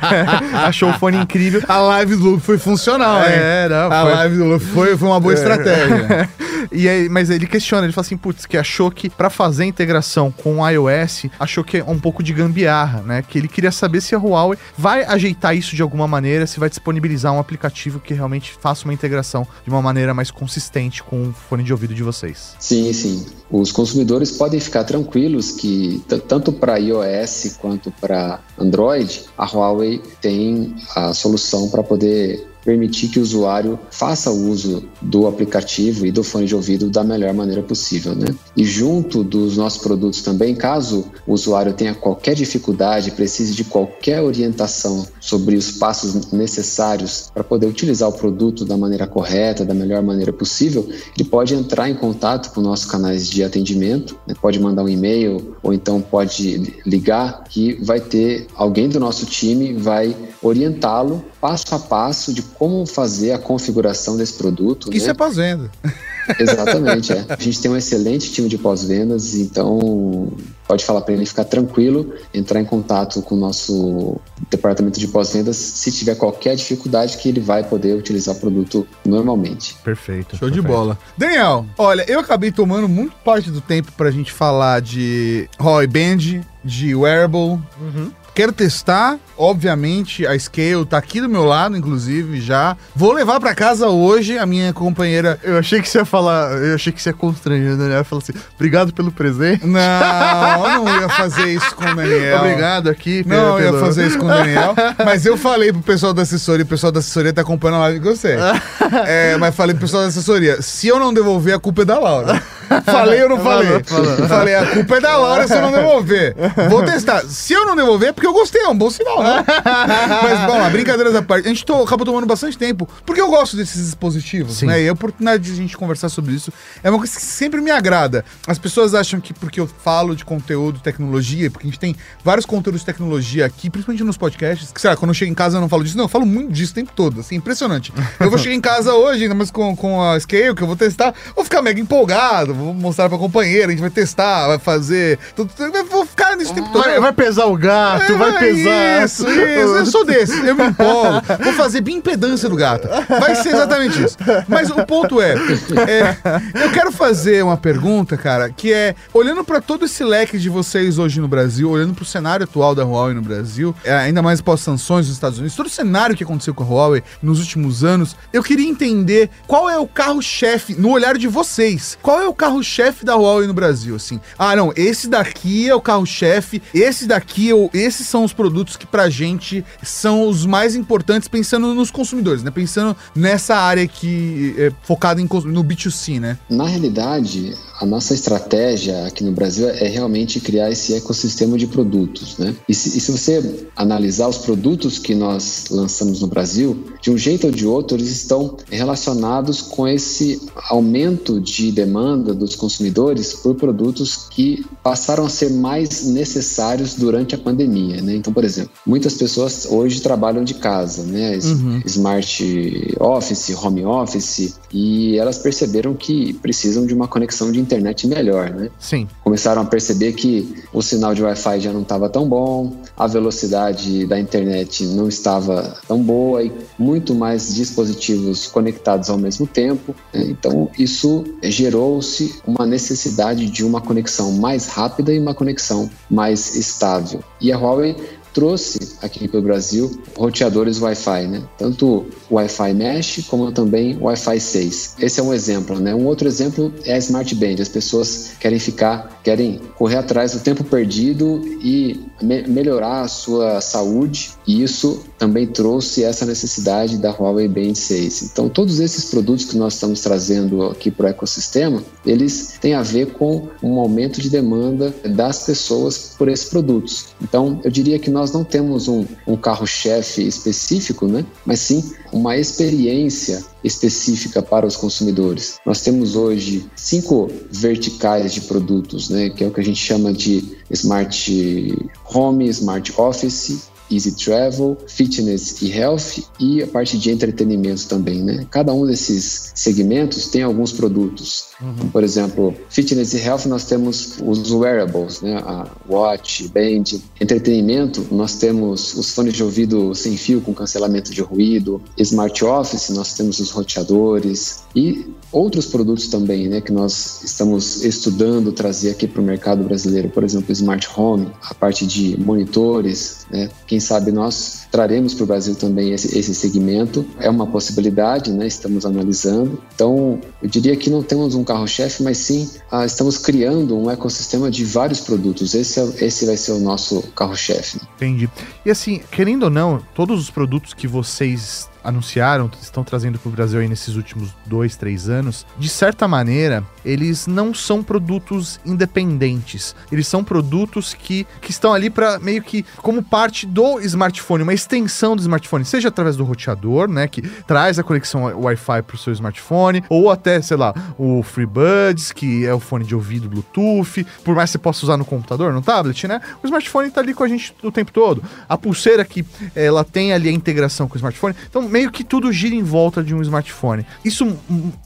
achou o fone incrível. A live do Loop foi funcional, é, hein? Não, a foi... live do Loop foi, foi uma boa é. estratégia. e aí, mas ele questiona, ele fala assim, putz, que achou que para fazer a integração com o iOS, achou que é um pouco de gambiarra, né? Que ele queria saber se a Huawei vai ajeitar isso de alguma maneira, se vai disponibilizar um aplicativo que realmente faça uma integração de uma maneira mais consistente com o fone de ouvido de vocês. Sim, sim. Os consumidores podem ficar tranquilos que tanto para iOS quanto para Android, a Huawei tem a solução para poder permitir que o usuário faça uso do aplicativo e do fone de ouvido da melhor maneira possível, né? E junto dos nossos produtos também, caso o usuário tenha qualquer dificuldade, precise de qualquer orientação sobre os passos necessários para poder utilizar o produto da maneira correta, da melhor maneira possível, ele pode entrar em contato com nossos canais de atendimento, né? pode mandar um e-mail ou então pode ligar que vai ter alguém do nosso time vai orientá-lo passo a passo de como fazer a configuração desse produto. Isso né? é pós-venda. Exatamente, é. A gente tem um excelente time de pós-vendas, então pode falar para ele ficar tranquilo, entrar em contato com o nosso departamento de pós-vendas se tiver qualquer dificuldade que ele vai poder utilizar o produto normalmente. Perfeito. Show perfeito. de bola. Daniel, olha, eu acabei tomando muito parte do tempo pra gente falar de Roy Band, de wearable. Quero testar, obviamente, a Scale tá aqui do meu lado, inclusive, já. Vou levar pra casa hoje a minha companheira. Eu achei que você ia falar, eu achei que você ia constranger, né? Ia falar assim, obrigado pelo presente. Não, eu não ia fazer isso com o Daniel. Obrigado aqui. Não, eu ia pelo- fazer isso com o Daniel. Mas eu falei pro pessoal da assessoria, o pessoal da assessoria tá acompanhando a live com você. É, mas falei pro pessoal da assessoria, se eu não devolver, a culpa é da Laura. Falei ou não falei? Falei, a culpa é da Laura se eu não devolver. Vou testar. Se eu não devolver, é porque eu gostei, é um bom sinal, né? Mas, bom, lá, brincadeiras à parte. A gente to, acabou tomando bastante tempo, porque eu gosto desses dispositivos, Sim. né? E a oportunidade de a gente conversar sobre isso é uma coisa que sempre me agrada. As pessoas acham que porque eu falo de conteúdo, tecnologia, porque a gente tem vários conteúdos de tecnologia aqui, principalmente nos podcasts, que, sei lá, quando eu chego em casa eu não falo disso. Não, eu falo muito disso o tempo todo, assim, impressionante. Eu vou chegar em casa hoje, ainda mais com, com a Scale, que eu vou testar, vou ficar mega empolgado, vou mostrar pra companheira, a gente vai testar, vai fazer. tudo- vou ficar nisso o tempo todo. Vai, vai pesar o gato, É, vai pesar. Isso, isso. Eu sou desse. Eu me empolgo. Vou fazer bem-impedância do gato. Vai ser exatamente isso. Mas o ponto é, é, eu quero fazer uma pergunta, cara, que é, olhando pra todo esse leque de vocês hoje no Brasil, olhando pro cenário atual da Huawei no Brasil, é, ainda mais pós-sanções nos Estados Unidos, todo o cenário que aconteceu com a Huawei nos últimos anos, eu queria entender qual é o carro-chefe, no olhar de vocês, qual é o carro-chefe da Huawei no Brasil, assim? Ah, não, esse daqui é o carro-chefe, esse daqui, é o- esses são os produtos que pra gente são os mais importantes pensando nos consumidores, né? Pensando nessa área que é focada em, no B2C, né? Na realidade, a nossa estratégia aqui no Brasil é realmente criar esse ecossistema de produtos, né? E se, e se você analisar os produtos que nós lançamos no Brasil, de um jeito ou de outro, eles estão relacionados com esse aumento de demanda dos consumidores por produtos que passaram a ser mais necessários durante a pandemia, né? Então, por exemplo, muitas pessoas hoje trabalham de casa, né? S- Smart Office, Home Office, e elas perceberam que precisam de uma conexão de internet melhor, né? Sim. Começaram a perceber que o sinal de Wi-Fi já não estava tão bom, a velocidade da internet não estava tão boa e muito mais dispositivos conectados ao mesmo tempo. né? Então, isso gerou-se uma necessidade de uma conexão mais rápida e uma conexão mais estável. E a Huawei trouxe aqui para o Brasil roteadores Wi-Fi, né? Tanto Wi-Fi Mesh como também Wi-Fi 6. Esse é um exemplo, né? Um outro exemplo é a Smart Band. As pessoas querem ficar, querem correr atrás do tempo perdido e me- melhorar a sua saúde. E isso também trouxe essa necessidade da Huawei Band 6. Então, todos esses produtos que nós estamos trazendo aqui para o ecossistema, eles têm a ver com um aumento de demanda das pessoas por esses produtos. Então, eu diria que nós não temos um, um carro-chefe específico, né? mas sim uma experiência específica para os consumidores. Nós temos hoje cinco verticais de produtos, né? que é o que a gente chama de Smart Home, Smart Office, Easy Travel, Fitness e Health e a parte de entretenimento também, né? Cada um desses segmentos tem alguns produtos. Então, por exemplo, Fitness e Health nós temos os wearables, né? A Watch, Band. Entretenimento nós temos os fones de ouvido sem fio com cancelamento de ruído. Smart Office nós temos os roteadores e outros produtos também, né? Que nós estamos estudando trazer aqui para o mercado brasileiro. Por exemplo, Smart Home, a parte de monitores, né? Quem sabe nós traremos para o Brasil também esse, esse segmento. É uma possibilidade, né? Estamos analisando. Então, eu diria que não temos um carro-chefe, mas sim ah, estamos criando um ecossistema de vários produtos. Esse, é, esse vai ser o nosso carro-chefe. Entendi. E assim, querendo ou não, todos os produtos que vocês anunciaram, estão trazendo para o Brasil aí nesses últimos dois, três anos, de certa maneira, eles não são produtos independentes. Eles são produtos que, que estão ali para meio que como parte do smartphone, uma extensão do smartphone, seja através do roteador, né, que traz a conexão Wi-Fi para o seu smartphone, ou até, sei lá, o FreeBuds, que é o fone de ouvido Bluetooth, por mais que você possa usar no computador, no tablet, né? O smartphone está ali com a gente o tempo todo. A pulseira que ela tem ali a integração com o smartphone. Então, meio que tudo gira em volta de um smartphone. Isso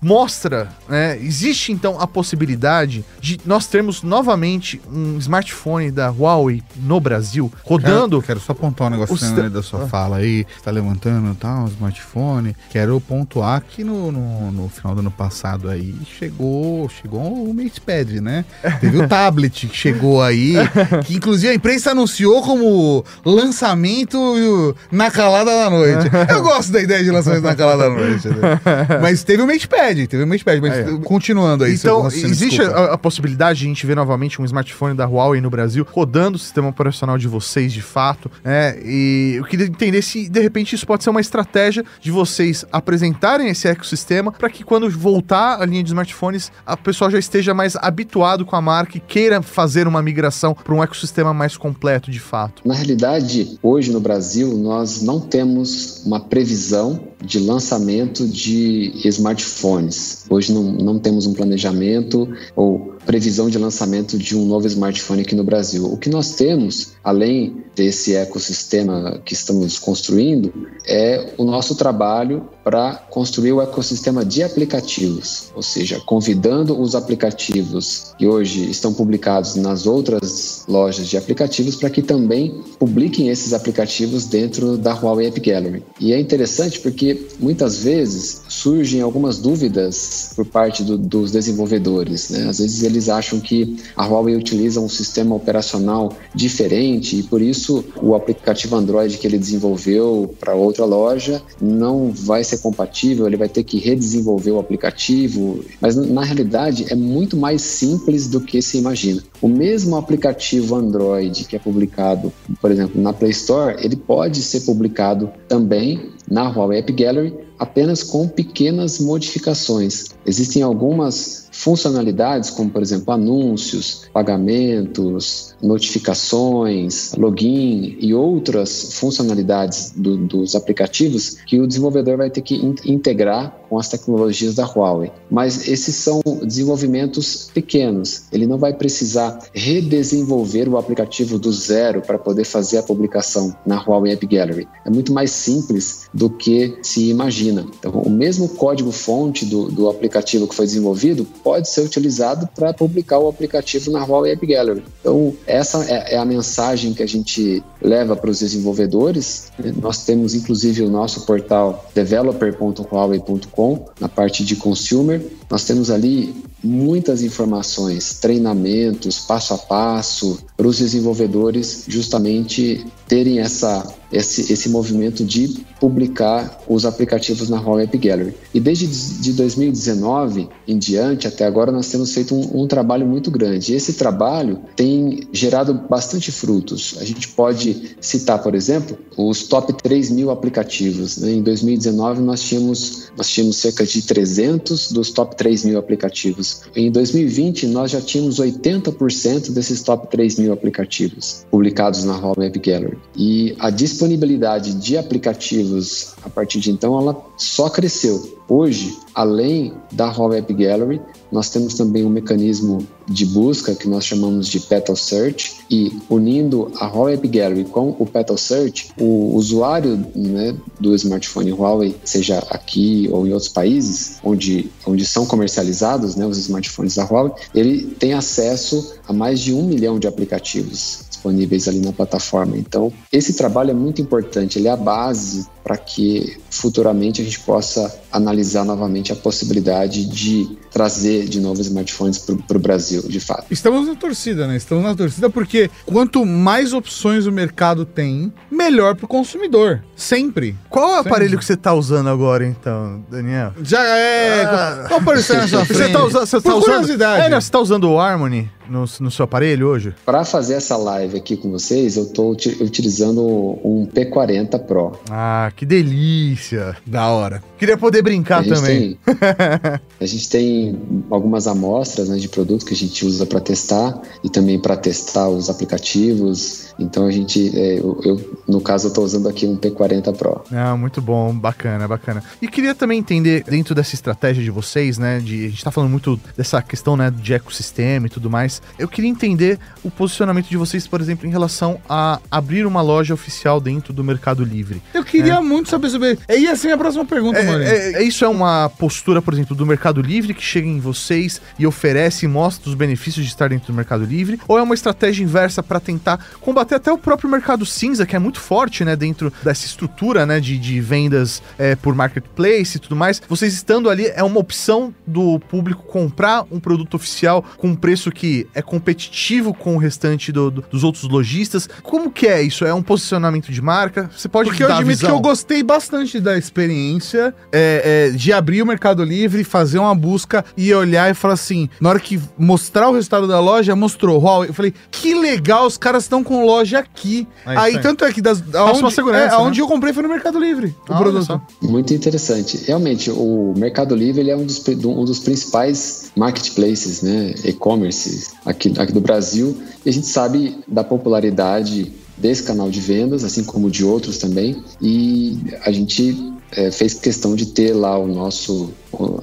mostra, né? Existe então a possibilidade de nós termos novamente um smartphone da Huawei no Brasil rodando. Quero, quero só pontuar um negócio st... da sua ah. fala aí. Você tá levantando tal, um smartphone. Quero pontuar que no, no, no, final do ano passado aí chegou, chegou o MatePad, né? Teve o tablet que chegou aí, que inclusive a imprensa anunciou como lançamento na calada da noite. Eu gosto da ideia de lançamento na calada da noite. Né? Mas teve o MatePad, teve o MatePad. Mas é. continuando aí. Então, existe a, a, possibilidade de a gente ver novamente um smartphone da Huawei no Brasil rodando o sistema operacional de vocês de fato, né? E eu queria entender se de repente isso pode ser uma estratégia de vocês apresentarem esse ecossistema para que quando voltar a linha de smartphones, a pessoa já esteja mais habituado com a marca e queira fazer uma migração para um ecossistema mais completo de fato. Na realidade, hoje no Brasil, nós não temos uma previsão visão de lançamento de smartphones. Hoje não, não temos um planejamento ou previsão de lançamento de um novo smartphone aqui no Brasil. O que nós temos, além desse ecossistema que estamos construindo, é o nosso trabalho para construir o ecossistema de aplicativos, ou seja, convidando os aplicativos que hoje estão publicados nas outras lojas de aplicativos para que também publiquem esses aplicativos dentro da Huawei App Gallery. E é interessante porque muitas vezes surgem algumas dúvidas por parte do, dos desenvolvedores. Né? Às vezes eles acham que a Huawei utiliza um sistema operacional diferente e por isso o aplicativo Android que ele desenvolveu para outra loja não vai ser compatível, ele vai ter que redesenvolver o aplicativo. Mas na realidade é muito mais simples do que se imagina. O mesmo aplicativo Android que é publicado, por exemplo, na Play Store, ele pode ser publicado também na Huawei App Gallery apenas com pequenas modificações. Existem algumas funcionalidades, como por exemplo anúncios, pagamentos, notificações, login e outras funcionalidades do, dos aplicativos que o desenvolvedor vai ter que in integrar com as tecnologias da Huawei. Mas esses são desenvolvimentos pequenos. Ele não vai precisar redesenvolver o aplicativo do zero para poder fazer a publicação na Huawei App Gallery. É muito mais simples do que se imagina. Então, o mesmo código-fonte do, do aplicativo que foi desenvolvido pode ser utilizado para publicar o aplicativo na Huawei App Gallery. Então, essa é, é a mensagem que a gente leva para os desenvolvedores. Nós temos, inclusive, o nosso portal developer.huawei.com, na parte de consumer. Nós temos ali muitas informações, treinamentos, passo a passo, para os desenvolvedores justamente terem essa, esse, esse movimento de publicar os aplicativos na Huawei App Gallery. E desde de 2019 em diante, até agora, nós temos feito um, um trabalho muito grande. E esse trabalho tem gerado bastante frutos. A gente pode citar, por exemplo, os top 3 mil aplicativos. Né? Em 2019, nós tínhamos, nós tínhamos cerca de 300 dos top 3 mil aplicativos. Em 2020, nós já tínhamos 80% desses top 3 mil aplicativos publicados na Huawei App Gallery. E a disponibilidade de aplicativos a partir de então ela só cresceu. Hoje, além da Huawei App Gallery, nós temos também um mecanismo de busca que nós chamamos de Petal Search e unindo a Huawei App Gallery com o Petal Search, o usuário né, do smartphone Huawei, seja aqui ou em outros países onde, onde são comercializados né, os smartphones da Huawei, ele tem acesso a mais de um milhão de aplicativos disponíveis ali na plataforma. Então, esse trabalho é muito importante, ele é a base para que futuramente a gente possa analisar novamente a possibilidade de trazer de novo smartphones para o Brasil, de fato. Estamos na torcida, né? Estamos na torcida porque quanto mais opções o mercado tem, melhor para o consumidor. Sempre. Qual é o aparelho que você está usando agora, então, Daniel? Já é. Ah. Qual aparelho você está Você está usa, você tá usando. É, né? Você está usando o Harmony? no, no seu aparelho hoje? Para fazer essa live aqui com vocês, eu estou utilizando um P40 Pro. Ah, Ah, que delícia. Da hora. Queria poder brincar também. tem, a gente tem algumas amostras né, de produto que a gente usa para testar e também para testar os aplicativos. Então a gente, é, eu, eu, no caso, eu estou usando aqui um P40 Pro. Ah, muito bom, bacana, bacana. E queria também entender, dentro dessa estratégia de vocês, né? De, a gente tá falando muito dessa questão, né, de ecossistema e tudo mais. Eu queria entender o posicionamento de vocês, por exemplo, em relação a abrir uma loja oficial dentro do Mercado Livre. Eu queria muito saber sobre. É, ia ser a próxima pergunta, É, mano. É, é- isso é uma postura, por exemplo, do Mercado Livre que chega em vocês e oferece e mostra os benefícios de estar dentro do Mercado Livre? Ou é uma estratégia inversa para tentar combater até o próprio mercado cinza, que é muito forte, né, dentro dessa estrutura, né, de, de vendas é, por marketplace e tudo mais? Vocês estando ali, é uma opção do público comprar um produto oficial com um preço que é competitivo com o restante do- do- dos outros lojistas? Como que é isso? É um posicionamento de marca? Você pode Porque eu admito que visão? eu gostei bastante da experiência é, é, de abrir o Mercado Livre, fazer uma busca e olhar e falar assim: na hora que mostrar o resultado da loja, mostrou Huawei. Eu falei, que legal, os caras estão com loja aqui. É aí, aí. tanto é que das, aonde, segurança, é, né? aonde eu comprei foi no Mercado Livre. O Ah, produto. Muito interessante. Realmente, o Mercado Livre ele é um dos, um dos principais marketplaces, né, e-commerce aqui, aqui do Brasil. E a gente sabe da popularidade desse canal de vendas, assim como de outros também. E a gente eh, fez questão de ter lá o nosso,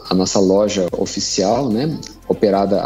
a nossa loja oficial, né, operada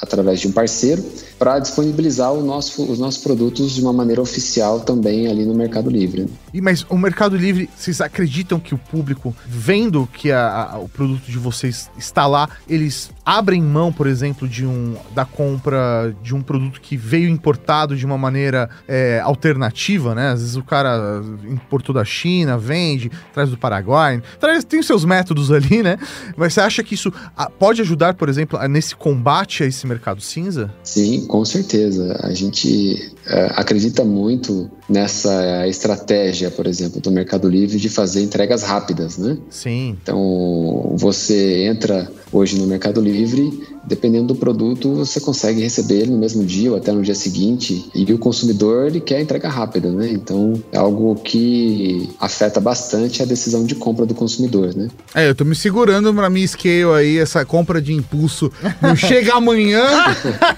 através de um parceiro, para disponibilizar nosso, os nossos produtos de uma maneira oficial também ali no Mercado Livre. né? E, mas o Mercado Livre, vocês acreditam que o público, vendo que a- a- o produto de vocês está lá, eles abrem mão, por exemplo, de um da compra de um produto que veio importado de uma maneira é, alternativa, né? Às vezes o cara importou da China, vende, traz do Paraguai, traz, tem seus métodos ali, né? Mas você acha que isso pode ajudar, por exemplo, nesse combate a esse mercado cinza? Sim, com certeza. A gente eh, acredita muito nessa estratégia, por exemplo, do Mercado Livre de fazer entregas rápidas, né? Sim. Então, você entra hoje no Mercado Livre, dependendo do produto, você consegue receber ele no mesmo dia ou até no dia seguinte. E o consumidor, ele quer entrega rápida, né? Então, é algo que afeta bastante a decisão de compra do consumidor, né? É, eu tô me segurando pra minha scale aí, essa compra de impulso. Não chega amanhã,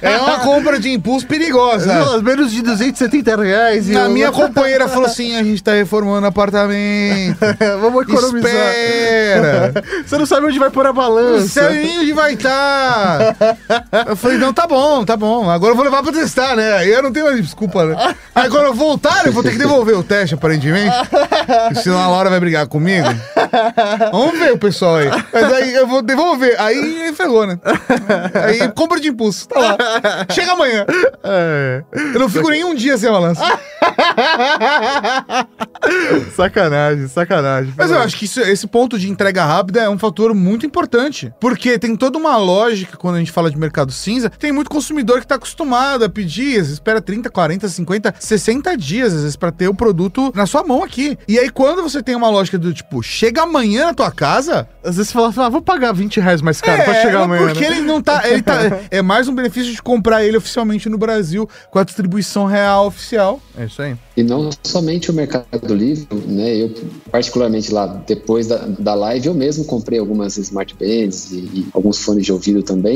é uma compra de impulso perigosa. Menos de 270 reais. A minha companheira falou assim: a gente tá reformando apartamento. Vamos economizar. Espera! Você não sabe onde vai pôr a Não balança. sei onde vai estar. Eu falei, não, tá bom, tá bom. Agora eu vou levar pra testar, né? Aí eu não tenho mais desculpa, né? Aí quando eu voltar, eu vou ter que devolver o teste, aparentemente. Senão a Laura vai brigar comigo. Vamos ver o pessoal aí. Mas aí eu vou devolver. Aí ferrou, né? Aí compra de impulso, tá lá. Chega amanhã. É. Eu não fico nem um dia sem a balança. Sacanagem, sacanagem. Mas eu acho que isso- esse ponto de entrega rápida é um fator muito importante. Porque tem toda uma lógica quando a gente fala de mercado cinza. Tem muito consumidor que tá acostumado a pedir, às vezes espera 30, 40, 50, 60 dias, às vezes, pra ter o produto na sua mão aqui. E aí, quando você tem uma lógica do tipo, chega amanhã na tua casa. Às vezes você fala, ah, vou pagar 20 reais mais caro pra chegar amanhã. Porque né? ele não tá. Ele tá. É mais um benefício de comprar ele oficialmente no Brasil, com a distribuição real oficial. É isso aí. E não somente o Mercado Livre, né? Eu, particularmente lá, depois da, da live, eu mesmo comprei algumas smart bands e, e alguns fones de ouvido também.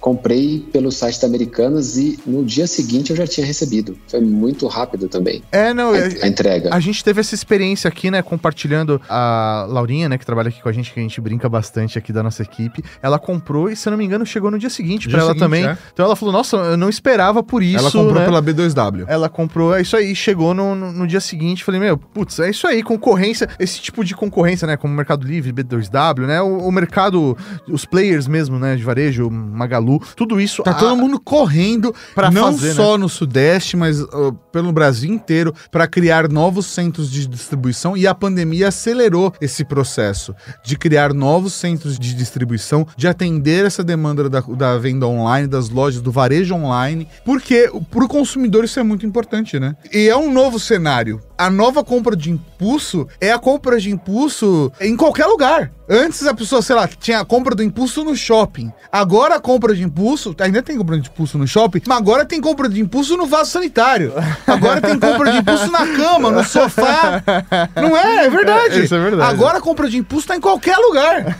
Comprei pelo site da Americanas e no dia seguinte eu já tinha recebido. Foi muito rápido também É, não, a, a entrega. A gente teve essa experiência aqui, né, compartilhando a Laurinha, né, que trabalha aqui com a gente, que a gente brinca bastante aqui da nossa equipe. Ela comprou e, se eu não me engano, chegou no dia seguinte Dia pra ela seguinte, também. é. Então ela falou, nossa, eu não esperava por isso, Ela comprou né? pela B2W. Ela comprou, é isso aí, chegou no, no, no dia seguinte, falei, meu, putz, é isso aí, concorrência, esse tipo de concorrência, né, como Mercado Livre, B2W, né, o, o mercado, os players mesmo, né, de varejo, Magalu, tudo isso... Tá a- todo mundo correndo, Pra não fazer, né? só no Sudeste, mas uh, pelo Brasil inteiro, para criar novos centros de distribuição e a pandemia acelerou esse processo de criar novos centros de distribuição, de atender essa demanda da, da venda online, das lojas, do varejo online, porque para o consumidor isso é muito importante, né? E é um novo cenário. A nova compra de impulso é a compra de impulso em qualquer lugar. Antes a pessoa, sei lá, tinha a compra do impulso no shopping. Agora a compra de impulso, ainda tem compra de impulso no shopping, mas agora tem compra de impulso no vaso sanitário. Agora tem compra de impulso na cama, no sofá. Não é? É verdade. Isso é verdade. Agora a compra de impulso tá em qualquer lugar.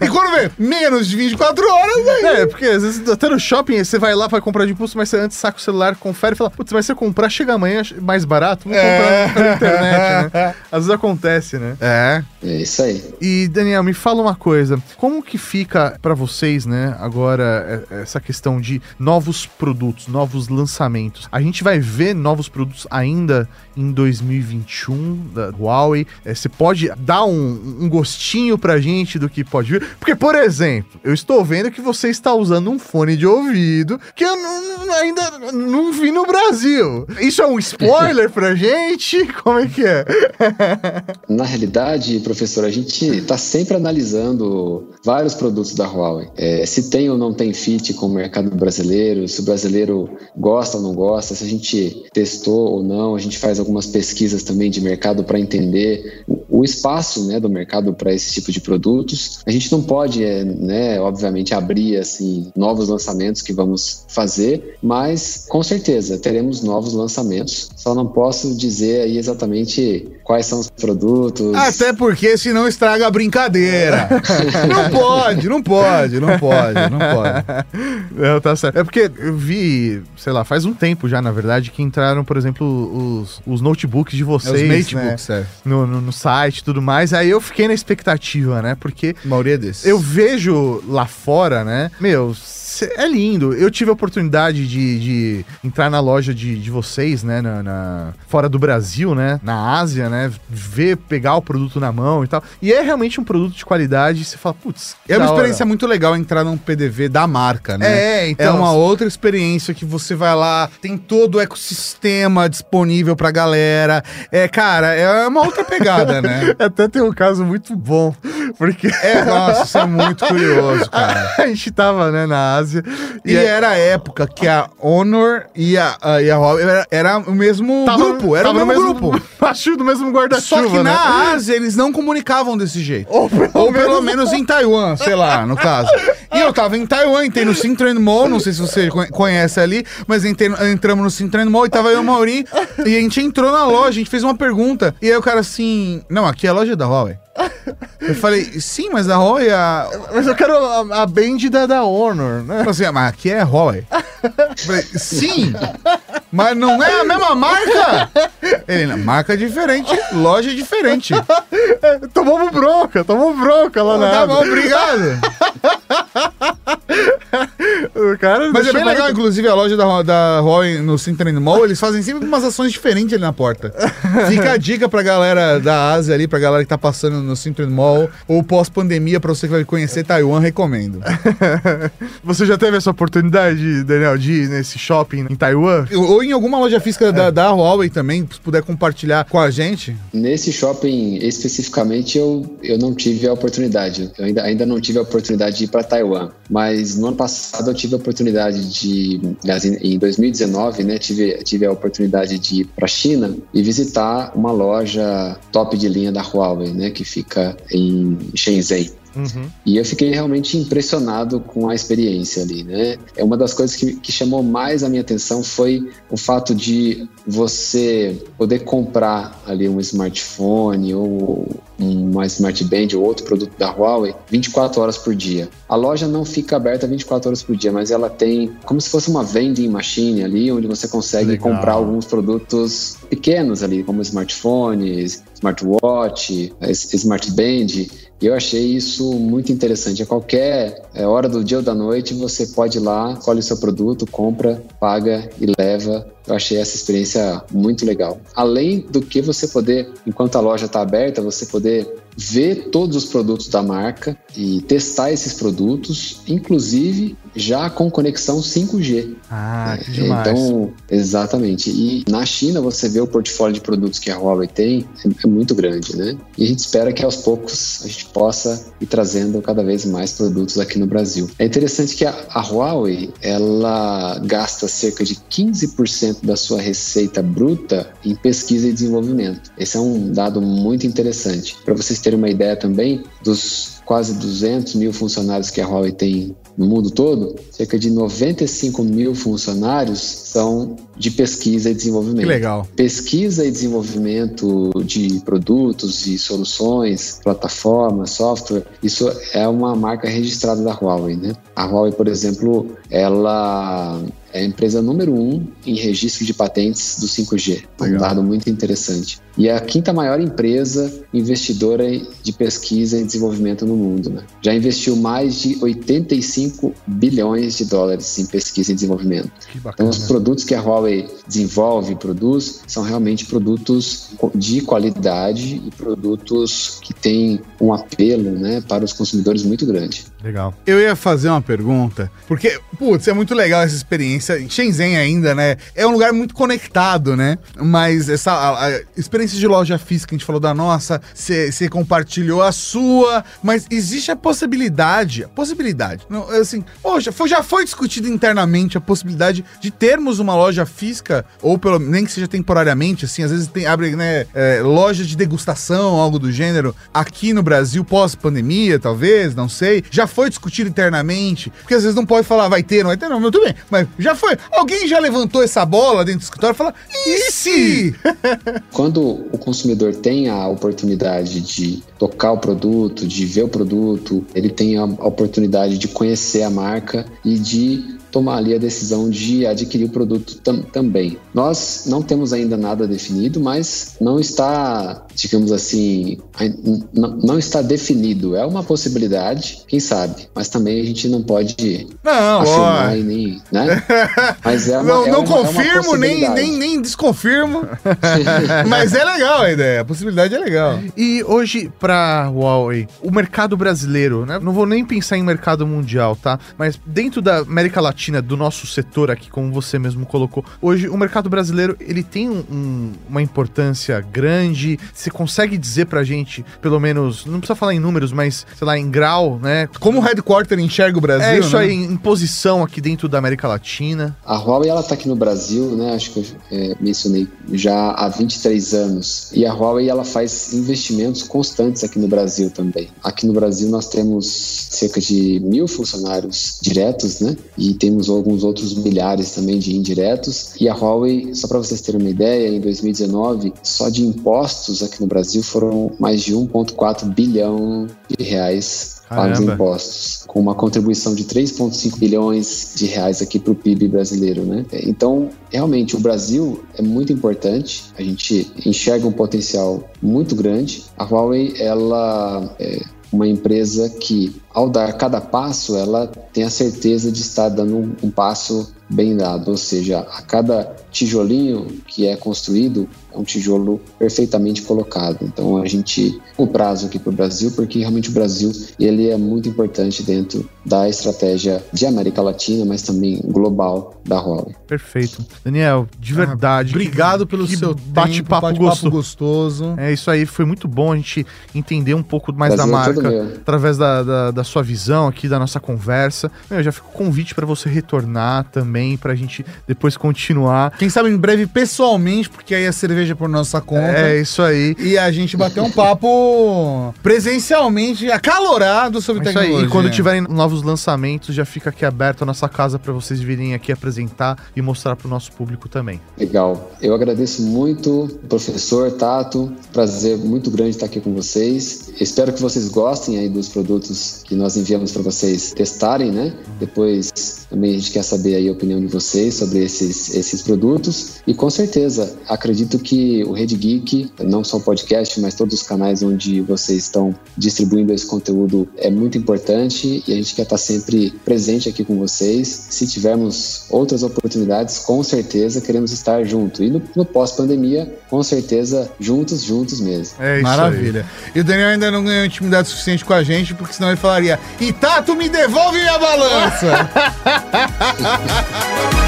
e quando vê menos de 24 horas, aí. É, porque às vezes até no shopping você vai lá, vai comprar de impulso, mas você antes saca o celular, confere e fala, putz, mas se eu comprar, chega amanhã mais barato, vou É. comprar pela internet, né? Às vezes acontece, né? É. É isso aí. E Daniel, me fala uma coisa, como que fica pra vocês, né, agora é- essa questão de novos produtos, novos lançamentos? A gente vai ver novos produtos ainda em 2021 da Huawei? É, Você pode dar um, um gostinho pra gente do que pode vir? Porque, por exemplo, eu estou vendo que você está usando um fone de ouvido que eu não- ainda não vi no Brasil. Isso é um spoiler pra gente? Como é que é? Na realidade, professor, a gente está sempre analisando vários produtos da Huawei. É, se tem ou não tem fit com o mercado brasileiro, se o brasileiro gosta ou não gosta, se a gente testou ou não, a gente faz algumas pesquisas também de mercado para entender o, espaço né, do mercado para esse tipo de produtos. A gente não pode, é, né, obviamente, abrir assim novos lançamentos que vamos fazer, mas com certeza teremos novos lançamentos. Só não posso dizer aí exatamente quais são os produtos. Até porque senão estraga a brincadeira. não pode, não pode, não pode, não pode. Não, tá certo. É porque eu vi, sei lá, faz um tempo já, na verdade, que entraram, por exemplo, os, os notebooks de É vocês, os né? é. No, no, no site e tudo mais. Aí eu fiquei na expectativa, né? Porque A maioria desses. eu vejo lá fora, né? Meu, é lindo. Eu tive a oportunidade de, de entrar na loja de, de vocês, né? Na, na- fora do Brasil, né? Na Ásia, né? Ver, pegar o produto na mão e tal. E é realmente um produto de qualidade. Você fala, putz. É uma da hora. experiência muito legal entrar num PDV da marca, né? É, então. É uma outra experiência que você vai lá, tem todo o ecossistema disponível pra galera. É, cara, é uma outra pegada, né? Até tem um caso muito bom, porque É, nossa, isso é muito curioso, cara. a gente tava, né, na Ásia. E aí- era a época que a Honor e a, a, e a Huawei era, era o mesmo grupo, era o tava mesmo, no grupo. Acho do mesmo Só guarda-chuva, que né? na Ásia eles não comunicavam desse jeito. Ou pelo, Ou pelo menos em Taiwan, sei lá, no caso. E eu tava em Taiwan, entrei no Sintran Mall, não sei se você conhe- conhece ali, mas entrei- entramos no Sintran Mall e tava eu e o Mauri, e a gente entrou na loja, a gente fez uma pergunta, e aí o cara assim, não, aqui é a loja da Huawei. Eu falei, sim, mas a Huawei é a... Mas eu quero a, a band da, da Honor, né? Eu falei, mas aqui é. Eu falei, sim, mas não é a mesma marca? Ele, "Não, marca diferente, loja diferente. Tomamos bronca, tomamos bronca lá na Tá bom, obrigado. O cara Mas é bem legal, inclusive, a loja da, da Huawei no Sintran Mall, eles fazem sempre umas ações diferentes ali na porta. Fica a dica pra galera da Ásia ali, pra galera que tá passando no Sintran Mall, ou pós-pandemia, pra você que vai conhecer Taiwan, recomendo. Você já teve essa oportunidade, Daniel, de ir nesse shopping em Taiwan? Ou em alguma loja física da, da Huawei também, se puder compartilhar com a gente. Nesse shopping especificamente eu, eu não tive a oportunidade. Eu ainda, ainda não tive a oportunidade de ir para Taiwan. Mas no ano passado eu tive a oportunidade de, em 2019, né, tive, tive a oportunidade de ir para a China e visitar uma loja top de linha da Huawei, né, que fica em Shenzhen. Uhum. E eu fiquei realmente impressionado com a experiência ali, né? É uma das coisas que, que chamou mais a minha atenção foi o fato de você poder comprar ali um smartphone ou uma smart band ou outro produto da Huawei 24 horas por dia. A loja não fica aberta 24 horas por dia, mas ela tem como se fosse uma vending machine ali, onde você consegue Legal. comprar alguns produtos pequenos ali, como smartphones, smartwatch, es- smart band. E eu achei isso muito interessante. A qualquer é, hora do dia ou da noite, você pode ir lá, escolhe o seu produto, compra, paga e leva. Eu achei essa experiência muito legal. Além do que você poder, enquanto a loja está aberta, você poder ver todos os produtos da marca e testar esses produtos, inclusive já com conexão 5G. Ah, que demais. Então, exatamente. E na China você vê o portfólio de produtos que a Huawei tem é, é muito grande, né? E a gente espera que aos poucos a gente possa ir trazendo cada vez mais produtos aqui no Brasil. É interessante que a, a Huawei ela gasta cerca de 15% da sua receita bruta em pesquisa e desenvolvimento. Esse é um dado muito interessante. Para vocês terem uma ideia também dos quase 200 mil funcionários que a Huawei tem no mundo todo, cerca de 95 mil funcionários são de pesquisa e desenvolvimento. Que legal. Pesquisa e desenvolvimento de produtos e soluções, plataformas, software, isso é uma marca registrada da Huawei, né? A Huawei, por exemplo, ela é a empresa número um em registro de patentes do 5G. Legal. Um dado muito interessante. E é a quinta maior empresa investidora de pesquisa e desenvolvimento no mundo. Né? Já investiu mais de 85 bilhões de dólares em pesquisa e desenvolvimento. Então, os produtos que a Huawei desenvolve e produz são realmente produtos de qualidade e produtos que têm um apelo né, para os consumidores muito grande. Legal. Eu ia fazer uma pergunta, porque, putz, é muito legal essa experiência. Shenzhen ainda, né? É um lugar muito conectado, né? Mas essa a, a experiência de loja física, a gente falou da nossa, você compartilhou a sua, mas existe a possibilidade, a possibilidade, não, assim, poxa, foi, já foi discutido internamente a possibilidade de termos uma loja física, ou pelo nem que seja temporariamente, assim, às vezes tem, abre, né, é, loja de degustação, algo do gênero, aqui no Brasil, pós-pandemia, talvez, não sei. Já foi discutido internamente? Porque às vezes não pode falar, vai ter, não vai ter, não, tudo bem. Mas já foi. Alguém já levantou essa bola dentro do escritório e fala, e se? Quando o consumidor tem a oportunidade de tocar o produto, de ver o produto, ele tem a oportunidade de conhecer a marca e de tomar ali a decisão de adquirir o produto tam também. Nós não temos ainda nada definido, mas não está, digamos assim, não está definido. É uma possibilidade, quem sabe, mas também a gente não pode não, afirmar e nem, né? Mas é uma, não, é não uma, confirmo é nem, nem, nem desconfirmo, mas é legal a ideia, a possibilidade é legal. E hoje para Huawei, o mercado brasileiro, né? Não vou nem pensar em mercado mundial, tá? Mas dentro da América Latina Latina, do nosso setor aqui, como você mesmo colocou. Hoje, o mercado brasileiro, ele tem um, uma importância grande. Você consegue dizer pra gente, pelo menos, não precisa falar em números, mas, sei lá, em grau, né? Como o headquarter enxerga o Brasil, É isso né? aí, em posição aqui dentro da América Latina. A Huawei, ela tá aqui no Brasil, né? Acho que eu é, mencionei já há 23 anos. E a Huawei, ela faz investimentos constantes aqui no Brasil também. Aqui no Brasil, nós temos cerca de mil funcionários diretos, né? E tem temos alguns outros milhares também de indiretos. E a Huawei, só para vocês terem uma ideia, em 2019, só de impostos aqui no Brasil foram mais de 1,4 bilhão de reais pagos impostos, com uma contribuição de 3,5 bilhões de reais aqui para o PIB brasileiro, né? Então, realmente, o Brasil é muito importante, a gente enxerga um potencial muito grande. A Huawei, ela é, uma empresa que, ao dar cada passo, ela tem a certeza de estar dando um, um passo bem dado, ou seja, a cada tijolinho que é construído é um tijolo perfeitamente colocado. Então a gente o prazo aqui para o Brasil, porque realmente o Brasil ele é muito importante dentro da estratégia de América Latina, mas também global da Huawei. Perfeito, Daniel, de verdade. Ah, obrigado que, pelo que seu bate-papo bate gostoso. gostoso. É isso aí, foi muito bom a gente entender um pouco mais Brasil da é marca através da, da, da, sua visão aqui da nossa conversa. Eu já fico convite para você retornar também para a gente depois continuar. Quem sabe em breve pessoalmente, porque aí a cerveja por nossa conta. É, isso aí. E a gente bater um papo presencialmente, acalorado sobre isso tecnologia. Aí. E quando tiverem novos lançamentos, já fica aqui aberto a nossa casa para vocês virem aqui apresentar e mostrar para o nosso público também. Legal. Eu agradeço muito, professor Tato. Prazer muito grande estar aqui com vocês. Espero que vocês gostem aí dos produtos que nós enviamos para vocês testarem, né? Depois também a gente quer saber aí a opinião de vocês sobre esses, esses produtos. E com certeza, acredito que o Rede Geek, não só o podcast, mas todos os canais onde vocês estão distribuindo esse conteúdo, é muito importante e a gente quer estar sempre presente aqui com vocês. Se tivermos outras oportunidades, com certeza queremos estar junto. E no, no pós-pandemia, com certeza, juntos, juntos mesmo. É isso Maravilha. Aí. E o Daniel ainda não ganhou intimidade suficiente com a gente, porque senão ele falaria: E Tato, me devolve minha balança! Música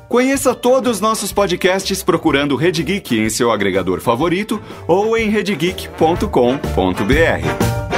Conheça todos os nossos podcasts procurando Rede Geek em seu agregador favorito ou em redgeek.com.br.